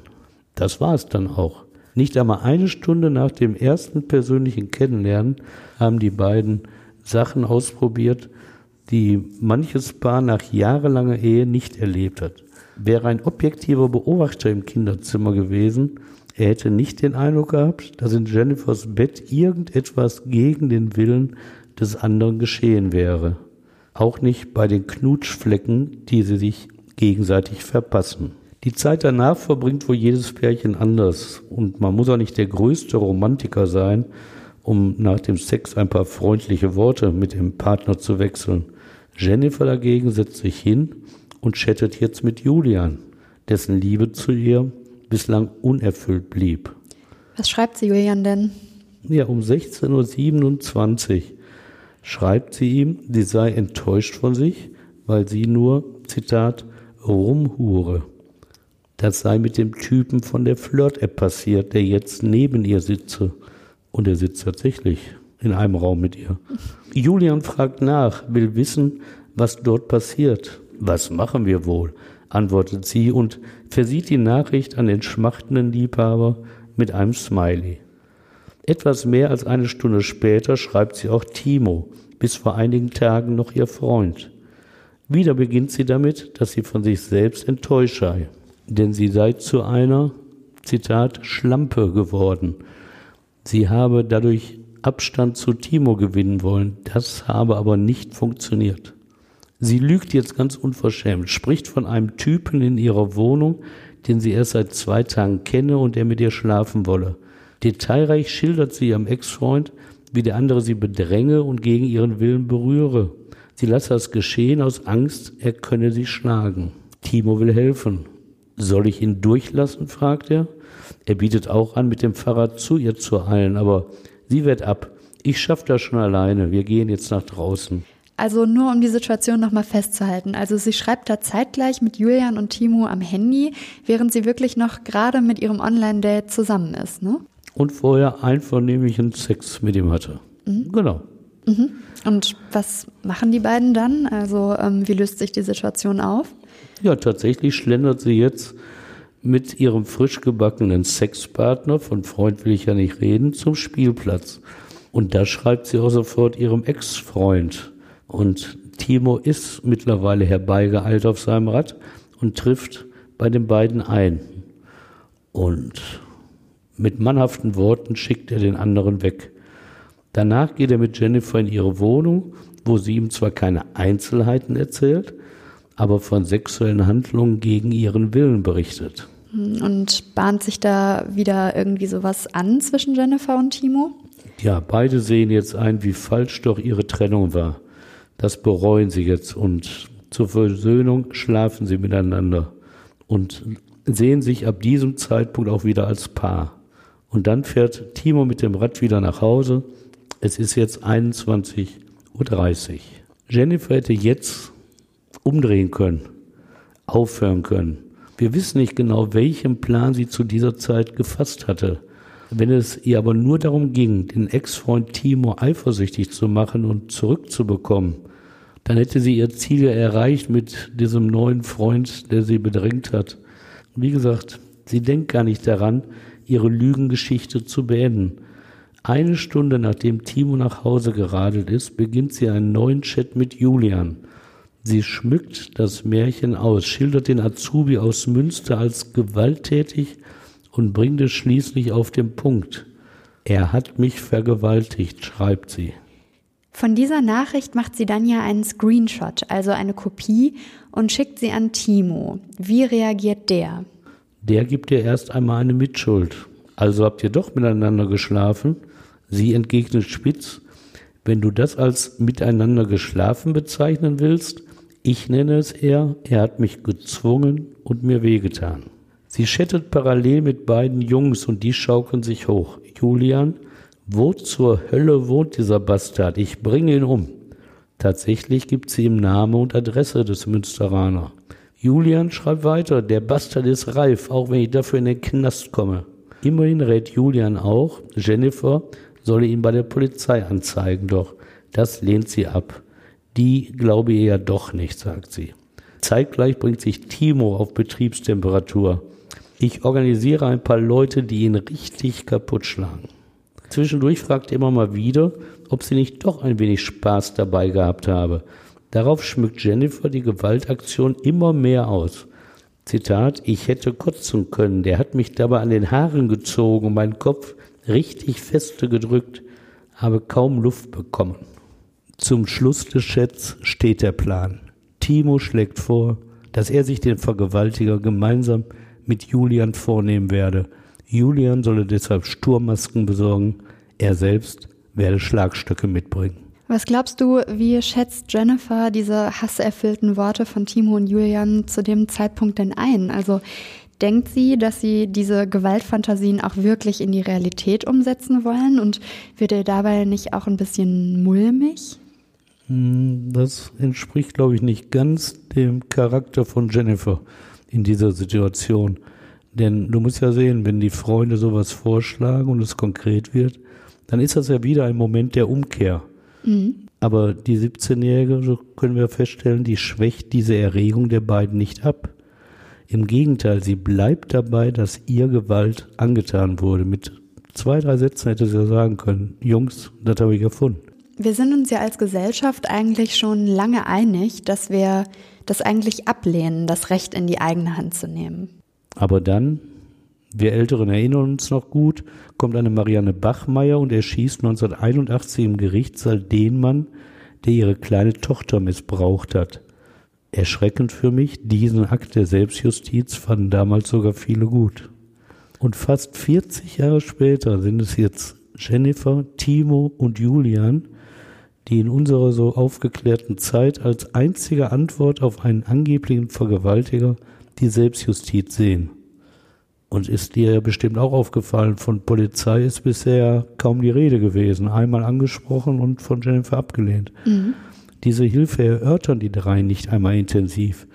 Das war es dann auch. Nicht einmal eine Stunde nach dem ersten persönlichen Kennenlernen haben die beiden Sachen ausprobiert, die manches Paar nach jahrelanger Ehe nicht erlebt hat. Wäre ein objektiver Beobachter im Kinderzimmer gewesen, er hätte nicht den Eindruck gehabt, dass in Jennifers Bett irgendetwas gegen den Willen des anderen geschehen wäre. Auch nicht bei den Knutschflecken, die sie sich gegenseitig verpassen. Die Zeit danach verbringt wohl jedes Pärchen anders und man muss auch nicht der größte Romantiker sein, um nach dem Sex ein paar freundliche Worte mit dem Partner zu wechseln. Jennifer dagegen setzt sich hin und chattet jetzt mit Julian, dessen Liebe zu ihr bislang unerfüllt blieb. Was schreibt sie Julian denn? Ja, um 16.27 Uhr schreibt sie ihm, sie sei enttäuscht von sich, weil sie nur, Zitat, rumhure. Das sei mit dem Typen von der Flirt-App passiert, der jetzt neben ihr sitze. Und er sitzt tatsächlich in einem Raum mit ihr. Julian fragt nach, will wissen, was dort passiert. Was machen wir wohl? antwortet sie und versieht die Nachricht an den schmachtenden Liebhaber mit einem Smiley. Etwas mehr als eine Stunde später schreibt sie auch Timo, bis vor einigen Tagen noch ihr Freund. Wieder beginnt sie damit, dass sie von sich selbst enttäuscht sei, denn sie sei zu einer, Zitat, Schlampe geworden. Sie habe dadurch Abstand zu Timo gewinnen wollen, das habe aber nicht funktioniert. Sie lügt jetzt ganz unverschämt, spricht von einem Typen in ihrer Wohnung, den sie erst seit zwei Tagen kenne und der mit ihr schlafen wolle. Detailreich schildert sie ihrem Ex-Freund, wie der andere sie bedränge und gegen ihren Willen berühre. Sie lasse das geschehen aus Angst, er könne sie schlagen. Timo will helfen. Soll ich ihn durchlassen? fragt er. Er bietet auch an, mit dem Fahrrad zu ihr zu eilen, aber sie wehrt ab. Ich schaff das schon alleine. Wir gehen jetzt nach draußen. Also nur um die Situation nochmal festzuhalten. Also sie schreibt da zeitgleich mit Julian und Timo am Handy, während sie wirklich noch gerade mit ihrem Online-Date zusammen ist, ne? und vorher einvernehmlichen Sex mit ihm hatte. Mhm. Genau. Mhm. Und was machen die beiden dann? Also ähm, wie löst sich die Situation auf? Ja, tatsächlich schlendert sie jetzt mit ihrem frisch gebackenen Sexpartner, von Freund will ich ja nicht reden, zum Spielplatz. Und da schreibt sie auch sofort ihrem Ex-Freund. Und Timo ist mittlerweile herbeigeeilt auf seinem Rad und trifft bei den beiden ein. Und mit mannhaften Worten schickt er den anderen weg. Danach geht er mit Jennifer in ihre Wohnung, wo sie ihm zwar keine Einzelheiten erzählt, aber von sexuellen Handlungen gegen ihren Willen berichtet. Und bahnt sich da wieder irgendwie sowas an zwischen Jennifer und Timo? Ja, beide sehen jetzt ein, wie falsch doch ihre Trennung war. Das bereuen sie jetzt und zur Versöhnung schlafen sie miteinander und sehen sich ab diesem Zeitpunkt auch wieder als Paar. Und dann fährt Timo mit dem Rad wieder nach Hause Es ist jetzt 21.30 Uhr. Jennifer hätte jetzt umdrehen können, aufhören können. Wir wissen nicht genau, welchen Plan sie zu dieser Zeit gefasst hatte. Wenn es ihr aber nur darum ging, den Ex-Freund Timo eifersüchtig zu machen und zurückzubekommen, dann hätte sie ihr Ziel erreicht mit diesem neuen Freund, der sie bedrängt hat. Wie gesagt, sie denkt gar nicht daran, ihre Lügengeschichte zu beenden. Eine Stunde nachdem Timo nach Hause geradelt ist, beginnt sie einen neuen Chat mit Julian. Sie schmückt das Märchen aus, schildert den Azubi aus Münster als gewalttätig und bringt es schließlich auf den Punkt. Er hat mich vergewaltigt, schreibt sie. Von dieser Nachricht macht sie dann ja einen Screenshot, also eine Kopie, und schickt sie an Timo. Wie reagiert der? Der gibt ihr erst einmal eine Mitschuld. Also habt ihr doch miteinander geschlafen? Sie entgegnet spitz, wenn du das als miteinander geschlafen bezeichnen willst, ich nenne es eher, er hat mich gezwungen und mir wehgetan. Sie chattet parallel mit beiden Jungs und die schaukeln sich hoch. Julian, wo zur Hölle wohnt dieser Bastard? Ich bringe ihn um. Tatsächlich gibt sie ihm Name und Adresse des Münsteraner. Julian schreibt weiter, der Bastard ist reif, auch wenn ich dafür in den Knast komme. Immerhin rät Julian auch, Jennifer solle ihn bei der Polizei anzeigen, doch das lehnt sie ab. Die glaube ich ja doch nicht, sagt sie. Zeitgleich bringt sich Timo auf Betriebstemperatur. Ich organisiere ein paar Leute, die ihn richtig kaputt schlagen. Zwischendurch fragt er immer mal wieder, ob sie nicht doch ein wenig Spaß dabei gehabt habe. Darauf schmückt Jennifer die Gewaltaktion immer mehr aus. Zitat, ich hätte kotzen können, der hat mich dabei an den Haaren gezogen meinen Kopf richtig feste gedrückt, habe kaum Luft bekommen. Zum Schluss des Chats steht der Plan. Timo schlägt vor, dass er sich den Vergewaltiger gemeinsam mit Julian vornehmen werde. Julian solle deshalb Sturmmasken besorgen, er selbst werde Schlagstöcke mitbringen. Was glaubst du, wie schätzt Jennifer diese hasserfüllten Worte von Timo und Julian zu dem Zeitpunkt denn ein? Also Denkt sie, dass sie diese Gewaltfantasien auch wirklich in die Realität umsetzen wollen? Und wird ihr dabei nicht auch ein bisschen mulmig? Hm, das entspricht, glaube ich, nicht ganz dem Charakter von Jennifer in dieser Situation. Denn du musst ja sehen, wenn die Freunde sowas vorschlagen und es konkret wird, dann ist das ja wieder ein Moment der Umkehr. Mhm. Aber die 17-Jährige, so können wir feststellen, die schwächt diese Erregung der beiden nicht ab. Im Gegenteil, sie bleibt dabei, dass ihr Gewalt angetan wurde. Mit zwei, drei Sätzen hätte sie ja sagen können, Jungs, das habe ich gefunden. Wir sind uns ja als Gesellschaft eigentlich schon lange einig, dass wir das eigentlich ablehnen, das Recht in die eigene Hand zu nehmen. Aber dann, wir Älteren erinnern uns noch gut, kommt eine Marianne Bachmeier und erschießt 1981 im Gerichtssaal den Mann, der ihre kleine Tochter missbraucht hat erschreckend für mich, diesen Akt der Selbstjustiz fanden damals sogar viele gut. Und fast 40 Jahre später sind es jetzt Jennifer, Timo und Julian, die in unserer so aufgeklärten Zeit als einzige Antwort auf einen angeblichen Vergewaltiger die Selbstjustiz sehen. Und ist dir ja bestimmt auch aufgefallen, von Polizei ist bisher kaum die Rede gewesen. Einmal angesprochen und von Jennifer abgelehnt. Mhm. Diese Hilfe erörtern die drei nicht einmal intensiv.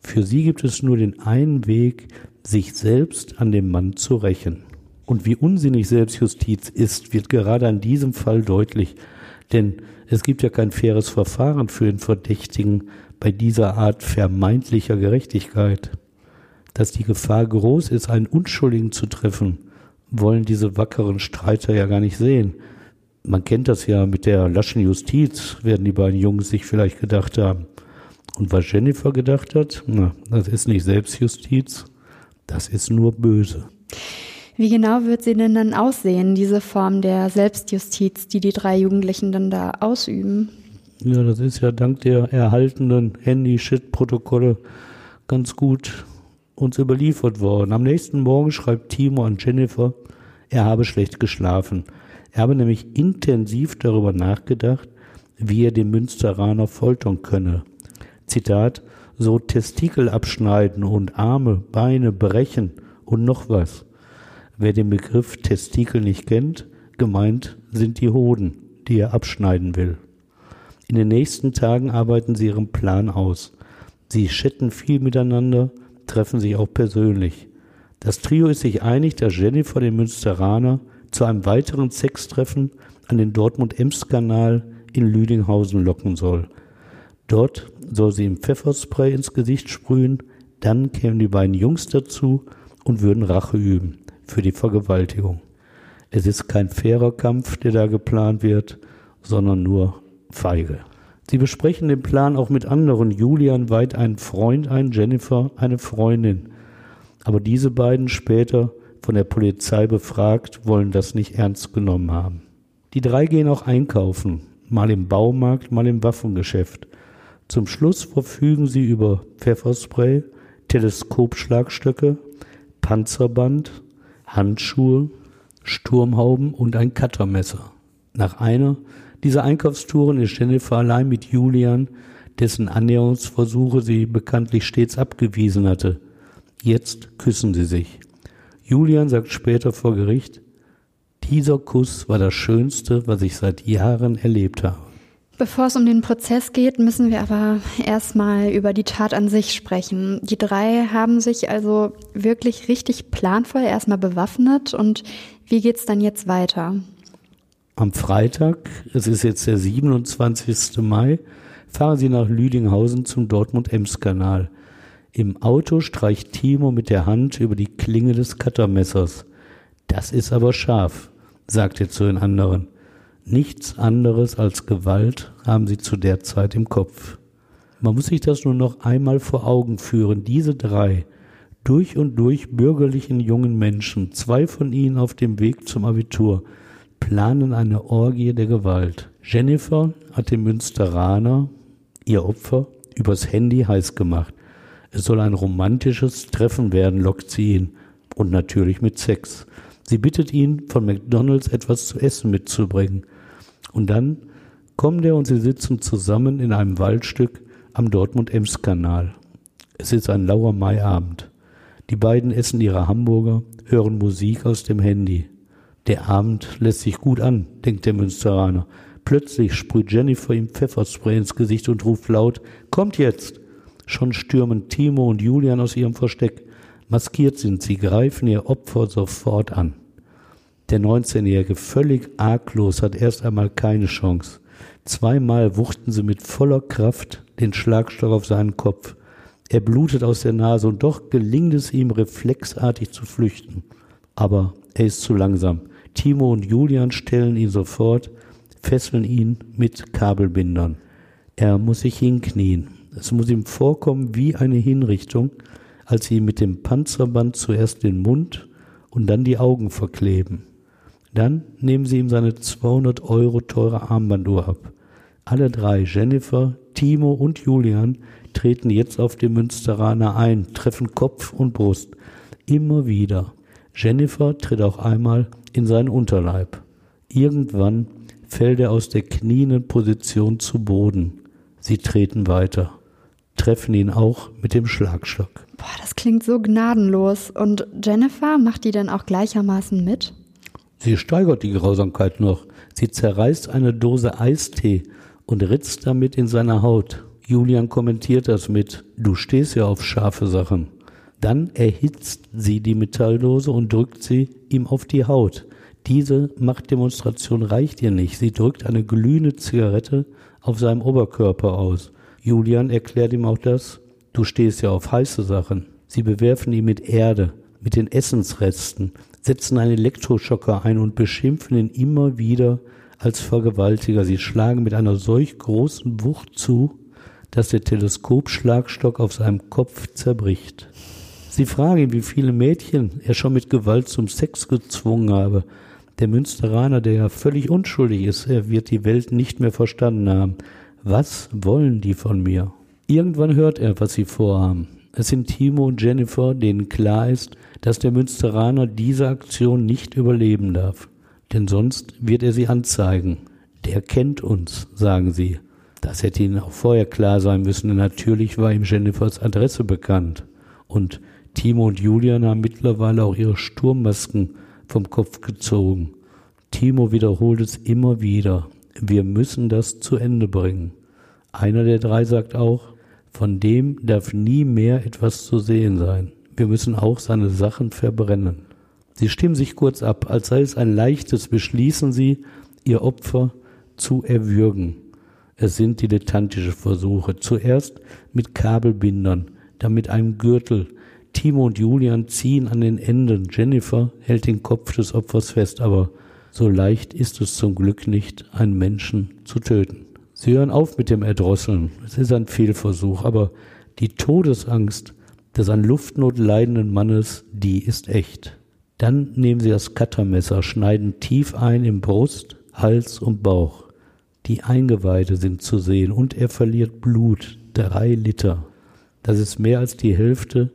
Für sie gibt es nur den einen Weg, sich selbst an dem Mann zu rächen. Und wie unsinnig Selbstjustiz ist, wird gerade an diesem Fall deutlich. Denn es gibt ja kein faires Verfahren für den Verdächtigen bei dieser Art vermeintlicher Gerechtigkeit. Dass die Gefahr groß ist, einen Unschuldigen zu treffen, wollen diese wackeren Streiter ja gar nicht sehen man kennt das ja mit der laschen Justiz, werden die beiden Jungs sich vielleicht gedacht haben. Und was Jennifer gedacht hat, na, das ist nicht Selbstjustiz, das ist nur böse. Wie genau wird sie denn dann aussehen, diese Form der Selbstjustiz, die die drei Jugendlichen dann da ausüben? Ja, das ist ja dank der erhaltenen Handy-Shit-Protokolle ganz gut uns überliefert worden. Am nächsten Morgen schreibt Timo an Jennifer, er habe schlecht geschlafen. Er habe nämlich intensiv darüber nachgedacht, wie er den Münsteraner foltern könne. Zitat, so Testikel abschneiden und Arme, Beine brechen und noch was. Wer den Begriff Testikel nicht kennt, gemeint sind die Hoden, die er abschneiden will. In den nächsten Tagen arbeiten sie ihren Plan aus. Sie chatten viel miteinander, treffen sich auch persönlich. Das Trio ist sich einig, dass Jennifer den Münsteraner zu einem weiteren Sextreffen an den Dortmund-Ems-Kanal in Lüdinghausen locken soll. Dort soll sie ihm Pfefferspray ins Gesicht sprühen, dann kämen die beiden Jungs dazu und würden Rache üben für die Vergewaltigung. Es ist kein fairer Kampf, der da geplant wird, sondern nur feige. Sie besprechen den Plan auch mit anderen. Julian weiht einen Freund ein, Jennifer eine Freundin. Aber diese beiden später von der Polizei befragt, wollen das nicht ernst genommen haben. Die drei gehen auch einkaufen, mal im Baumarkt, mal im Waffengeschäft. Zum Schluss verfügen sie über Pfefferspray, Teleskopschlagstöcke, Panzerband, Handschuhe, Sturmhauben und ein Cuttermesser. Nach einer dieser Einkaufstouren ist Jennifer allein mit Julian, dessen Annäherungsversuche sie bekanntlich stets abgewiesen hatte. Jetzt küssen sie sich. Julian sagt später vor Gericht, dieser Kuss war das Schönste, was ich seit Jahren erlebt habe. Bevor es um den Prozess geht, müssen wir aber erstmal über die Tat an sich sprechen. Die drei haben sich also wirklich richtig planvoll erstmal bewaffnet und wie geht's dann jetzt weiter? Am Freitag, es ist jetzt der 27. Mai, fahren sie nach Lüdinghausen zum Dortmund-Ems-Kanal. Im Auto streicht Timo mit der Hand über die Klinge des Cuttermessers. Das ist aber scharf, sagt er zu den anderen. Nichts anderes als Gewalt haben sie zu der Zeit im Kopf. Man muss sich das nur noch einmal vor Augen führen. Diese drei, durch und durch bürgerlichen jungen Menschen, zwei von ihnen auf dem Weg zum Abitur, planen eine Orgie der Gewalt. Jennifer hat den Münsteraner, ihr Opfer, übers Handy heiß gemacht. Es soll ein romantisches Treffen werden, lockt sie ihn. Und natürlich mit Sex. Sie bittet ihn, von McDonalds etwas zu essen mitzubringen. Und dann kommt er und sie sitzen zusammen in einem Waldstück am Dortmund-Ems-Kanal. Es ist ein lauer Maiabend. Die beiden essen ihre Hamburger, hören Musik aus dem Handy. Der Abend lässt sich gut an, denkt der Münsteraner. Plötzlich sprüht Jennifer ihm Pfefferspray ins Gesicht und ruft laut, Kommt jetzt! Schon stürmen Timo und Julian aus ihrem Versteck. Maskiert sind sie, greifen ihr Opfer sofort an. Der 19-Jährige, völlig arglos, hat erst einmal keine Chance. Zweimal wuchten sie mit voller Kraft den Schlagstock auf seinen Kopf. Er blutet aus der Nase und doch gelingt es ihm reflexartig zu flüchten. Aber er ist zu langsam. Timo und Julian stellen ihn sofort, fesseln ihn mit Kabelbindern. Er muss sich hinknien. Es muss ihm vorkommen wie eine Hinrichtung, als sie ihm mit dem Panzerband zuerst den Mund und dann die Augen verkleben. Dann nehmen sie ihm seine 200 Euro teure Armbanduhr ab. Alle drei, Jennifer, Timo und Julian, treten jetzt auf den Münsteraner ein, treffen Kopf und Brust. Immer wieder. Jennifer tritt auch einmal in seinen Unterleib. Irgendwann fällt er aus der knienden Position zu Boden. Sie treten weiter, treffen ihn auch mit dem Schlagstock. Boah, das klingt so gnadenlos. Und Jennifer, macht die denn auch gleichermaßen mit? Sie steigert die Grausamkeit noch. Sie zerreißt eine Dose Eistee und ritzt damit in seine Haut. Julian kommentiert das mit, du stehst ja auf scharfe Sachen. Dann erhitzt sie die Metalldose und drückt sie ihm auf die Haut. Diese Machtdemonstration reicht ihr nicht. Sie drückt eine glühende Zigarette auf seinem Oberkörper aus. Julian erklärt ihm auch das, du stehst ja auf heiße Sachen. Sie bewerfen ihn mit Erde, mit den Essensresten, setzen einen Elektroschocker ein und beschimpfen ihn immer wieder als Vergewaltiger. Sie schlagen mit einer solch großen Wucht zu, dass der Teleskopschlagstock auf seinem Kopf zerbricht. Sie fragen wie viele Mädchen er schon mit Gewalt zum Sex gezwungen habe. Der Münsteraner, der ja völlig unschuldig ist, er wird die Welt nicht mehr verstanden haben. Was wollen die von mir? Irgendwann hört er, was sie vorhaben. Es sind Timo und Jennifer, denen klar ist, dass der Münsteraner diese Aktion nicht überleben darf. Denn sonst wird er sie anzeigen. Der kennt uns, sagen sie. Das hätte ihnen auch vorher klar sein müssen, denn natürlich war ihm Jennifers Adresse bekannt. Und Timo und Julian haben mittlerweile auch ihre Sturmmasken vom Kopf gezogen. Timo wiederholt es immer wieder. wir müssen das zu Ende bringen. Einer der drei sagt auch, von dem darf nie mehr etwas zu sehen sein. Wir müssen auch seine Sachen verbrennen. Sie stimmen sich kurz ab, als sei es ein leichtes beschließen sie, ihr Opfer zu erwürgen. Es sind dilettantische Versuche. Zuerst mit Kabelbindern, dann mit einem Gürtel. Timo und Julian ziehen an den Enden. Jennifer hält den Kopf des Opfers fest, aber so leicht ist es zum Glück nicht, einen Menschen zu töten. Sie hören auf mit dem Erdrosseln. Es ist ein Fehlversuch, aber die Todesangst des an Luftnot leidenden Mannes, die ist echt. Dann nehmen sie das Cuttermesser, schneiden tief ein im Brust, Hals und Bauch. Die Eingeweide sind zu sehen und er verliert Blut, drei Liter. Das ist mehr als die Hälfte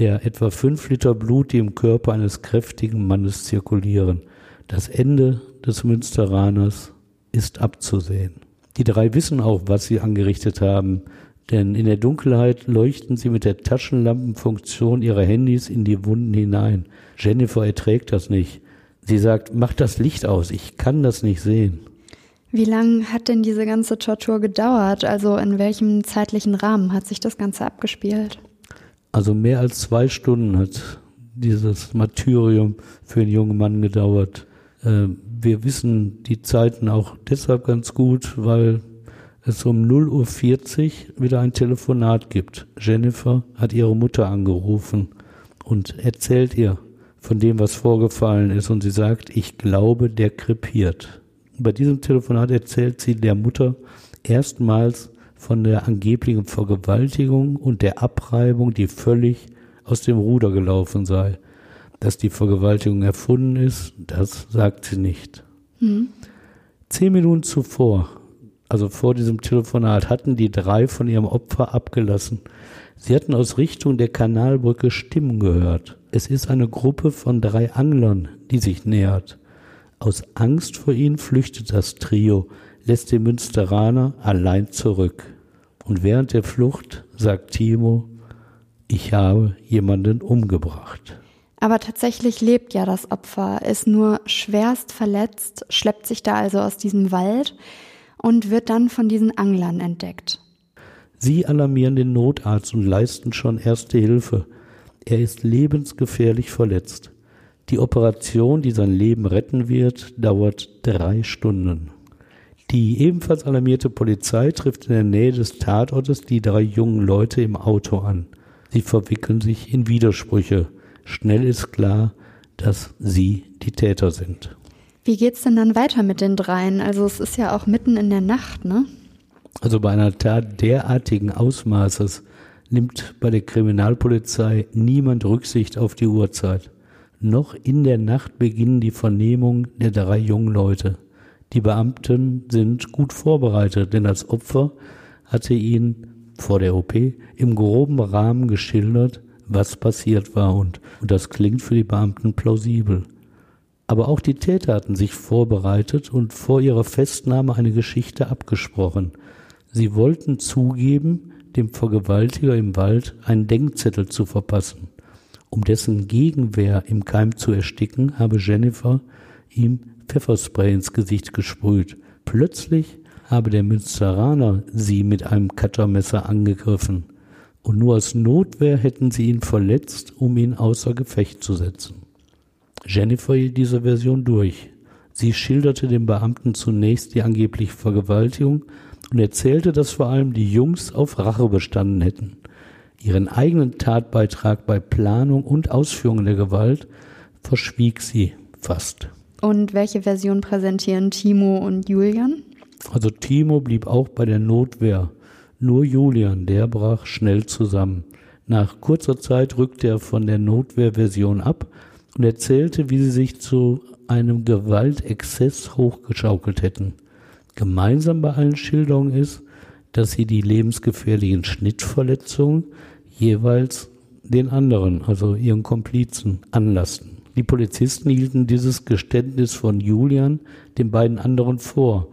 der etwa fünf Liter Blut, die im Körper eines kräftigen Mannes zirkulieren. Das Ende des Münsteraners ist abzusehen. Die drei wissen auch, was sie angerichtet haben, denn in der Dunkelheit leuchten sie mit der Taschenlampenfunktion ihrer Handys in die Wunden hinein. Jennifer erträgt das nicht. Sie sagt, mach das Licht aus, ich kann das nicht sehen. Wie lang hat denn diese ganze Tortur gedauert? Also in welchem zeitlichen Rahmen hat sich das Ganze abgespielt? Also mehr als zwei Stunden hat dieses Martyrium für einen jungen Mann gedauert. Ähm, wir wissen die Zeiten auch deshalb ganz gut, weil es um 0.40 Uhr wieder ein Telefonat gibt. Jennifer hat ihre Mutter angerufen und erzählt ihr von dem, was vorgefallen ist. Und sie sagt, ich glaube, der krepiert. Bei diesem Telefonat erzählt sie der Mutter erstmals von der angeblichen Vergewaltigung und der Abreibung, die völlig aus dem Ruder gelaufen sei. Dass die Vergewaltigung erfunden ist, das sagt sie nicht. Mhm. Zehn Minuten zuvor, also vor diesem Telefonat, hatten die drei von ihrem Opfer abgelassen. Sie hatten aus Richtung der Kanalbrücke Stimmen gehört. Es ist eine Gruppe von drei Anglern, die sich nähert. Aus Angst vor ihnen flüchtet das Trio, lässt den Münsteraner allein zurück. Und während der Flucht sagt Timo, ich habe jemanden umgebracht. Aber tatsächlich lebt ja das Opfer, ist nur schwerst verletzt, schleppt sich da also aus diesem Wald und wird dann von diesen Anglern entdeckt. Sie alarmieren den Notarzt und leisten schon erste Hilfe. Er ist lebensgefährlich verletzt. Die Operation, die sein Leben retten wird, dauert drei Stunden. Die ebenfalls alarmierte Polizei trifft in der Nähe des Tatortes die drei jungen Leute im Auto an. Sie verwickeln sich in Widersprüche. Schnell ist klar, dass sie die Täter sind. Wie geht's denn dann weiter mit den dreien? Also es ist ja auch mitten in der Nacht, ne? Also bei einer Tat derartigen Ausmaßes nimmt bei der Kriminalpolizei niemand Rücksicht auf die Uhrzeit. Noch in der Nacht beginnen die Vernehmungen der drei jungen Leute. Die Beamten sind gut vorbereitet, denn als Opfer hatte ihnen vor der OP im groben Rahmen geschildert, was passiert war und, und das klingt für die Beamten plausibel. Aber auch die Täter hatten sich vorbereitet und vor ihrer Festnahme eine Geschichte abgesprochen. Sie wollten zugeben, dem Vergewaltiger im Wald einen Denkzettel zu verpassen. Um dessen Gegenwehr im Keim zu ersticken, habe Jennifer ihm Pfefferspray ins Gesicht gesprüht. Plötzlich habe der Münsteraner sie mit einem Cuttermesser angegriffen und nur aus Notwehr hätten sie ihn verletzt, um ihn außer Gefecht zu setzen. Jennifer hielt diese Version durch. Sie schilderte dem Beamten zunächst die angebliche Vergewaltigung und erzählte, dass vor allem die Jungs auf Rache bestanden hätten. Ihren eigenen Tatbeitrag bei Planung und Ausführung der Gewalt verschwieg sie fast. Und welche Version präsentieren Timo und Julian? Also Timo blieb auch bei der Notwehr. Nur Julian, der brach schnell zusammen. Nach kurzer Zeit rückte er von der Notwehrversion ab und erzählte, wie sie sich zu einem Gewaltexzess hochgeschaukelt hätten. Gemeinsam bei allen Schilderungen ist, dass sie die lebensgefährlichen Schnittverletzungen jeweils den anderen, also ihren Komplizen, anlasten. Die Polizisten hielten dieses Geständnis von Julian den beiden anderen vor.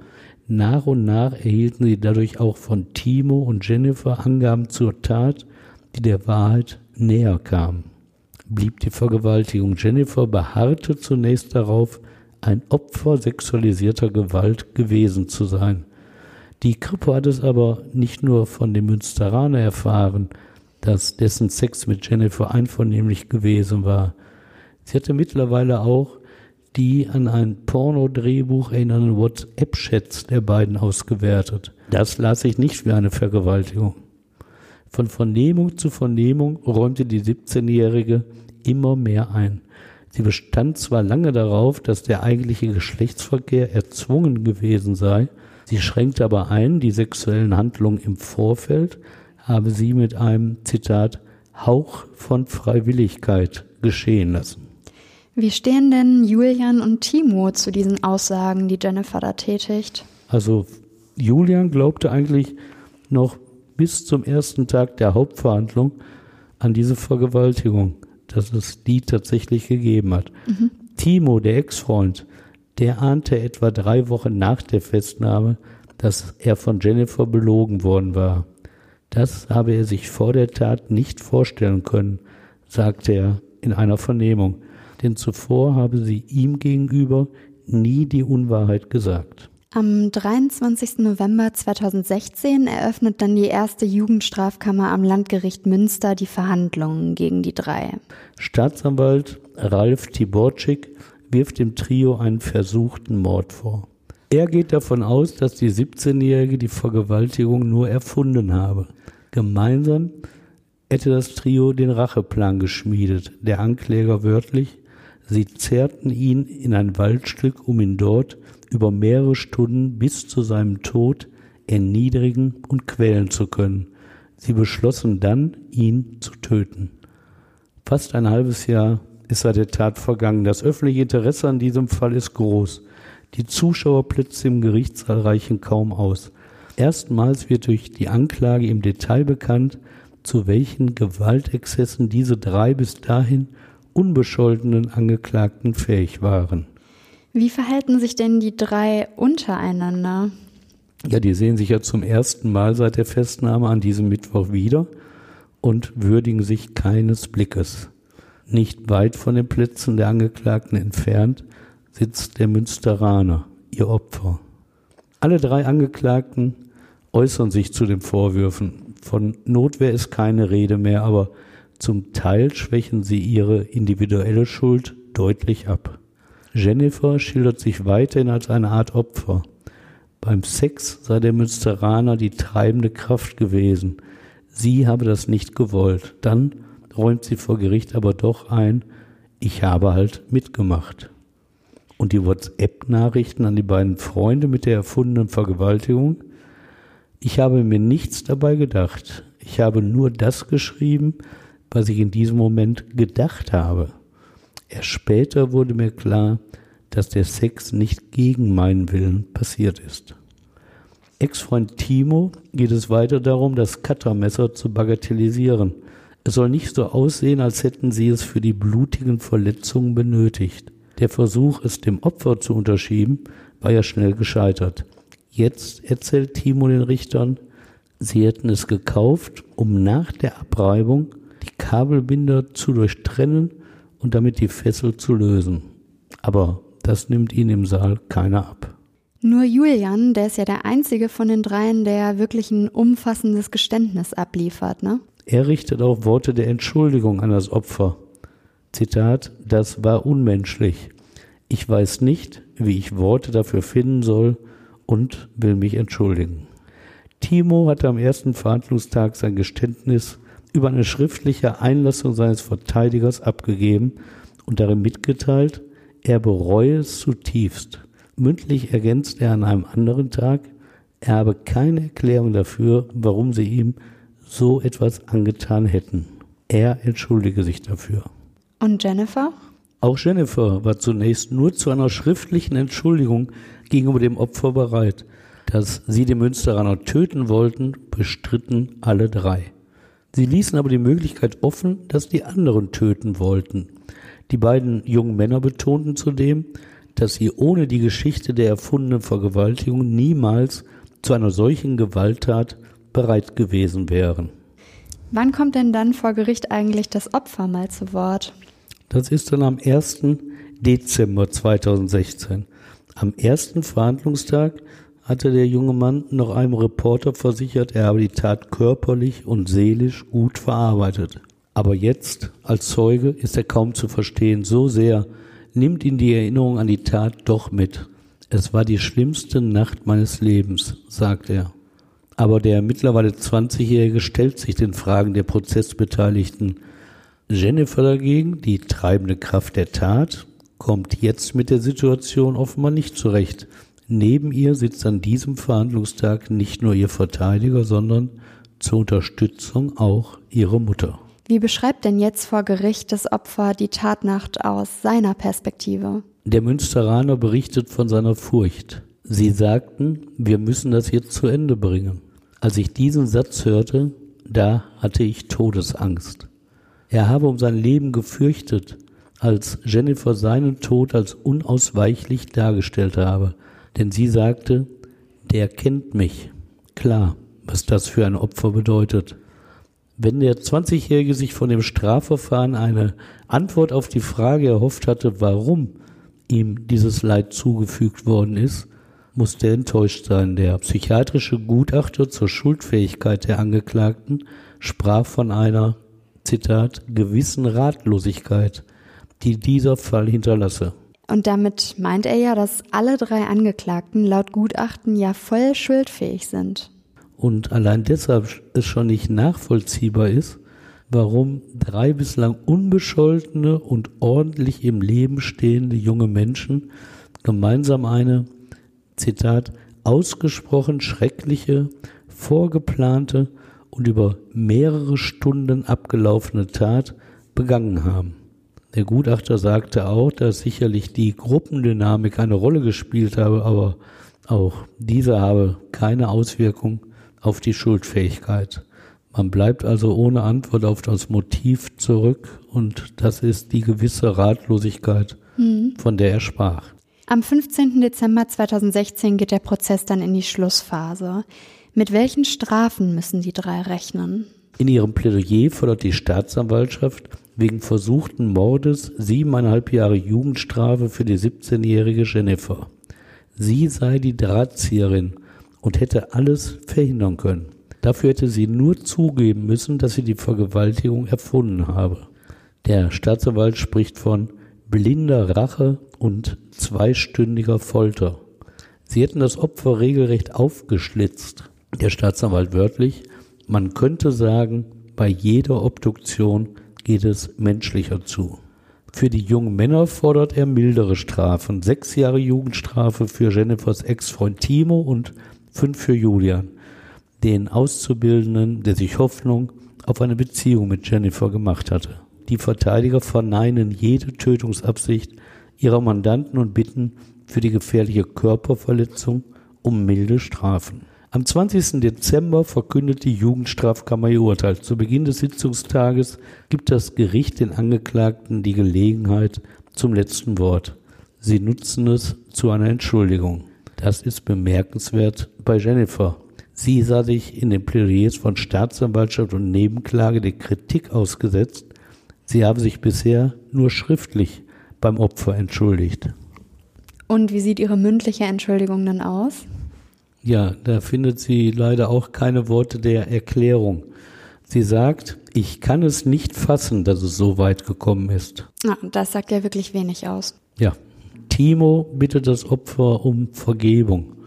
Nach und nach erhielten sie dadurch auch von Timo und Jennifer Angaben zur Tat, die der Wahrheit näher kamen. Blieb die Vergewaltigung. Jennifer beharrte zunächst darauf, ein Opfer sexualisierter Gewalt gewesen zu sein. Die Kripo hat es aber nicht nur von dem Münsteraner erfahren, dass dessen Sex mit Jennifer einvernehmlich gewesen war. Sie hatte mittlerweile auch die an ein Pornodrehbuch erinnernden WhatsApp-Chats der beiden ausgewertet. Das las ich nicht wie eine Vergewaltigung. Von Vernehmung zu Vernehmung räumte die 17-Jährige immer mehr ein. Sie bestand zwar lange darauf, dass der eigentliche Geschlechtsverkehr erzwungen gewesen sei, sie schränkte aber ein, die sexuellen Handlungen im Vorfeld habe sie mit einem, Zitat, Hauch von Freiwilligkeit geschehen lassen. Wie stehen denn Julian und Timo zu diesen Aussagen, die Jennifer da tätigt? Also Julian glaubte eigentlich noch bis zum ersten Tag der Hauptverhandlung an diese Vergewaltigung, dass es die tatsächlich gegeben hat. Mhm. Timo, der Ex-Freund, der ahnte etwa drei Wochen nach der Festnahme, dass er von Jennifer belogen worden war. Das habe er sich vor der Tat nicht vorstellen können, sagte er in einer Vernehmung, denn zuvor habe sie ihm gegenüber nie die Unwahrheit gesagt. Am 23. November 2016 eröffnet dann die erste Jugendstrafkammer am Landgericht Münster die Verhandlungen gegen die drei. Staatsanwalt Ralf Tiborczyk wirft dem Trio einen versuchten Mord vor. Er geht davon aus, dass die 17-Jährige die Vergewaltigung nur erfunden habe. Gemeinsam hätte das Trio den Racheplan geschmiedet, der Ankläger wörtlich, sie zerrten ihn in ein Waldstück, um ihn dort über mehrere Stunden bis zu seinem Tod erniedrigen und quälen zu können. Sie beschlossen dann, ihn zu töten. Fast ein halbes Jahr ist seit der Tat vergangen. Das öffentliche Interesse an diesem Fall ist groß. Die Zuschauerplätze im Gerichtssaal reichen kaum aus. Erstmals wird durch die Anklage im Detail bekannt, zu welchen Gewaltexzessen diese drei bis dahin unbescholtenen Angeklagten fähig waren. Wie verhalten sich denn die drei untereinander? Ja, die sehen sich ja zum ersten Mal seit der Festnahme an diesem Mittwoch wieder und würdigen sich keines Blickes. Nicht weit von den Plätzen der Angeklagten entfernt sitzt der Münsteraner, ihr Opfer. Alle drei Angeklagten äußern sich zu den Vorwürfen. Von Notwehr ist keine Rede mehr, aber zum Teil schwächen sie ihre individuelle Schuld deutlich ab. Jennifer schildert sich weiterhin als eine Art Opfer. Beim Sex sei der Münsteraner die treibende Kraft gewesen. Sie habe das nicht gewollt. Dann räumt sie vor Gericht aber doch ein, ich habe halt mitgemacht und die WhatsApp-Nachrichten an die beiden Freunde mit der erfundenen Vergewaltigung. Ich habe mir nichts dabei gedacht. Ich habe nur das geschrieben, was ich in diesem Moment gedacht habe. Erst später wurde mir klar, dass der Sex nicht gegen meinen Willen passiert ist. Ex-Freund Timo geht es weiter darum, das Cuttermesser zu bagatellisieren. Es soll nicht so aussehen, als hätten sie es für die blutigen Verletzungen benötigt. Der Versuch, es dem Opfer zu unterschieben, war ja schnell gescheitert. Jetzt erzählt Timo den Richtern, sie hätten es gekauft, um nach der Abreibung die Kabelbinder zu durchtrennen und damit die Fessel zu lösen. Aber das nimmt ihn im Saal keiner ab. Nur Julian, der ist ja der einzige von den dreien, der wirklich ein umfassendes Geständnis abliefert, ne? Er richtet auch Worte der Entschuldigung an das Opfer. Zitat, das war unmenschlich. Ich weiß nicht, wie ich Worte dafür finden soll und will mich entschuldigen. Timo hatte am ersten Verhandlungstag sein Geständnis über eine schriftliche Einlassung seines Verteidigers abgegeben und darin mitgeteilt, er bereue es zutiefst. Mündlich ergänzt er an einem anderen Tag, er habe keine Erklärung dafür, warum sie ihm so etwas angetan hätten. Er entschuldige sich dafür. Und Jennifer? Auch Jennifer war zunächst nur zu einer schriftlichen Entschuldigung gegenüber dem Opfer bereit. Dass sie den Münsteraner töten wollten, bestritten alle drei. Sie ließen aber die Möglichkeit offen, dass die anderen töten wollten. Die beiden jungen Männer betonten zudem, dass sie ohne die Geschichte der erfundenen Vergewaltigung niemals zu einer solchen Gewalttat bereit gewesen wären. Wann kommt denn dann vor Gericht eigentlich das Opfer mal zu Wort? Das ist dann am ersten Dezember 2016. Am ersten Verhandlungstag hatte der junge Mann noch einem Reporter versichert, er habe die Tat körperlich und seelisch gut verarbeitet. Aber jetzt, als Zeuge, ist er kaum zu verstehen. So sehr nimmt ihn die Erinnerung an die Tat doch mit. Es war die schlimmste Nacht meines Lebens, sagt er. Aber der mittlerweile 20-Jährige stellt sich den Fragen der Prozessbeteiligten. Jennifer dagegen, die treibende Kraft der Tat, kommt jetzt mit der Situation offenbar nicht zurecht. Neben ihr sitzt an diesem Verhandlungstag nicht nur ihr Verteidiger, sondern zur Unterstützung auch ihre Mutter. Wie beschreibt denn jetzt vor Gericht das Opfer die Tatnacht aus seiner Perspektive? Der Münsteraner berichtet von seiner Furcht. Sie sagten, wir müssen das jetzt zu Ende bringen. Als ich diesen Satz hörte, da hatte ich Todesangst. Er habe um sein Leben gefürchtet, als Jennifer seinen Tod als unausweichlich dargestellt habe. Denn sie sagte, der kennt mich. Klar, was das für ein Opfer bedeutet. Wenn der 20-Jährige sich von dem Strafverfahren eine Antwort auf die Frage erhofft hatte, warum ihm dieses Leid zugefügt worden ist, musste er enttäuscht sein. Der psychiatrische Gutachter zur Schuldfähigkeit der Angeklagten sprach von einer, Zitat, gewissen Ratlosigkeit, die dieser Fall hinterlasse. Und damit meint er ja, dass alle drei Angeklagten laut Gutachten ja voll schuldfähig sind. Und allein deshalb es schon nicht nachvollziehbar ist, warum drei bislang unbescholtene und ordentlich im Leben stehende junge Menschen gemeinsam eine, Zitat, ausgesprochen schreckliche, vorgeplante und über mehrere Stunden abgelaufene Tat begangen haben. Der Gutachter sagte auch, dass sicherlich die Gruppendynamik eine Rolle gespielt habe, aber auch diese habe keine Auswirkung auf die Schuldfähigkeit. Man bleibt also ohne Antwort auf das Motiv zurück und das ist die gewisse Ratlosigkeit, mhm. von der er sprach. Am 15. Dezember 2016 geht der Prozess dann in die Schlussphase. Mit welchen Strafen müssen die drei rechnen? In ihrem Plädoyer fordert die Staatsanwaltschaft wegen versuchten Mordes siebeneinhalb Jahre Jugendstrafe für die 17-jährige Jennifer. Sie sei die Drahtzieherin und hätte alles verhindern können. Dafür hätte sie nur zugeben müssen, dass sie die Vergewaltigung erfunden habe. Der Staatsanwalt spricht von blinder Rache und zweistündiger Folter. Sie hätten das Opfer regelrecht aufgeschlitzt. Der Staatsanwalt wörtlich, man könnte sagen, bei jeder Obduktion geht es menschlicher zu. Für die jungen Männer fordert er mildere Strafen. Sechs Jahre Jugendstrafe für Jennifers Ex-Freund Timo und fünf für Julian, den Auszubildenden, der sich Hoffnung auf eine Beziehung mit Jennifer gemacht hatte. Die Verteidiger verneinen jede Tötungsabsicht ihrer Mandanten und bitten für die gefährliche Körperverletzung um milde Strafen. Am 20. Dezember verkündet die Jugendstrafkammer ihr Urteil. Zu Beginn des Sitzungstages gibt das Gericht den Angeklagten die Gelegenheit zum letzten Wort. Sie nutzen es zu einer Entschuldigung. Das ist bemerkenswert bei Jennifer. Sie sah sich in den Plädoyers von Staatsanwaltschaft und Nebenklage der Kritik ausgesetzt. Sie habe sich bisher nur schriftlich beim Opfer entschuldigt. Und wie sieht Ihre mündliche Entschuldigung dann aus? Ja, da findet sie leider auch keine Worte der Erklärung. Sie sagt, ich kann es nicht fassen, dass es so weit gekommen ist. Ah, das sagt ja wirklich wenig aus. Ja. Timo bittet das Opfer um Vergebung.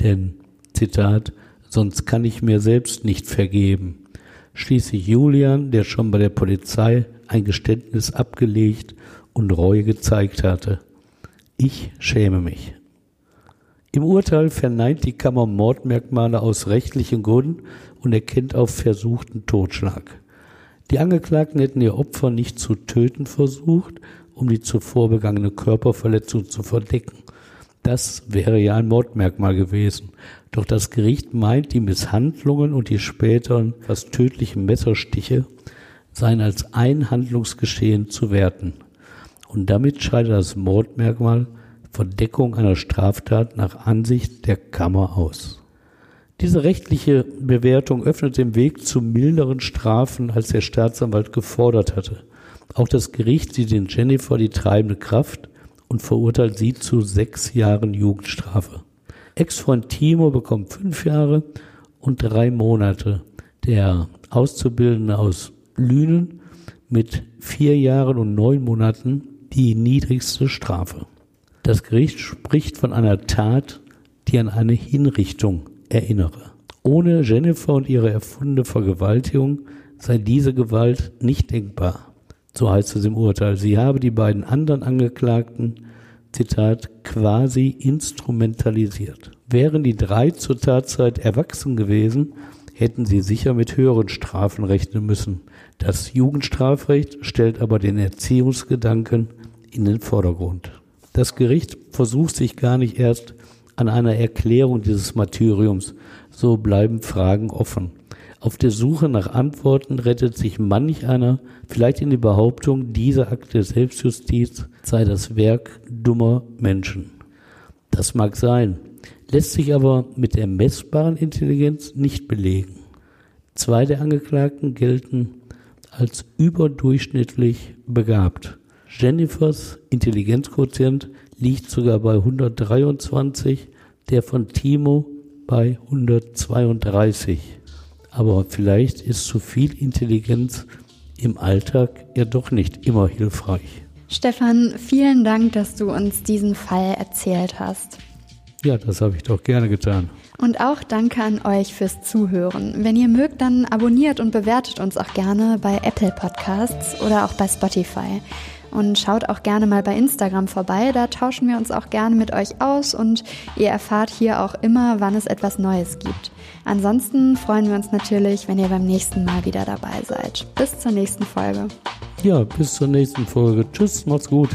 Denn, Zitat, sonst kann ich mir selbst nicht vergeben. Schließlich Julian, der schon bei der Polizei ein Geständnis abgelegt und Reue gezeigt hatte. Ich schäme mich. Im Urteil verneint die Kammer Mordmerkmale aus rechtlichen Gründen und erkennt auf versuchten Totschlag. Die Angeklagten hätten ihr Opfer nicht zu töten versucht, um die zuvor begangene Körperverletzung zu verdecken. Das wäre ja ein Mordmerkmal gewesen. Doch das Gericht meint, die Misshandlungen und die späteren fast tödlichen Messerstiche seien als ein Handlungsgeschehen zu werten. Und damit scheidet das Mordmerkmal Verdeckung einer Straftat nach Ansicht der Kammer aus. Diese rechtliche Bewertung öffnet den Weg zu milderen Strafen, als der Staatsanwalt gefordert hatte. Auch das Gericht sieht in Jennifer die treibende Kraft und verurteilt sie zu sechs Jahren Jugendstrafe. Ex-Freund Timo bekommt fünf Jahre und drei Monate. Der Auszubildende aus Lünen mit vier Jahren und neun Monaten die niedrigste Strafe. Das Gericht spricht von einer Tat, die an eine Hinrichtung erinnere. Ohne Jennifer und ihre erfundene Vergewaltigung sei diese Gewalt nicht denkbar. So heißt es im Urteil. Sie habe die beiden anderen Angeklagten, Zitat, quasi instrumentalisiert. Wären die drei zur Tatzeit erwachsen gewesen, hätten sie sicher mit höheren Strafen rechnen müssen. Das Jugendstrafrecht stellt aber den Erziehungsgedanken in den Vordergrund. Das Gericht versucht sich gar nicht erst an einer Erklärung dieses Martyriums, so bleiben Fragen offen. Auf der Suche nach Antworten rettet sich manch einer vielleicht in die Behauptung, dieser Akt der Selbstjustiz sei das Werk dummer Menschen. Das mag sein, lässt sich aber mit der messbaren Intelligenz nicht belegen. Zwei der Angeklagten gelten als überdurchschnittlich begabt. Jennifers Intelligenzquotient liegt sogar bei 123, der von Timo bei 132. Aber vielleicht ist zu viel Intelligenz im Alltag ja doch nicht immer hilfreich. Stefan, vielen Dank, dass du uns diesen Fall erzählt hast. Ja, das habe ich doch gerne getan. Und auch danke an euch fürs Zuhören. Wenn ihr mögt, dann abonniert und bewertet uns auch gerne bei Apple Podcasts oder auch bei Spotify. Und schaut auch gerne mal bei Instagram vorbei, da tauschen wir uns auch gerne mit euch aus und ihr erfahrt hier auch immer, wann es etwas Neues gibt. Ansonsten freuen wir uns natürlich, wenn ihr beim nächsten Mal wieder dabei seid. Bis zur nächsten Folge. Ja, bis zur nächsten Folge. Tschüss, macht's gut.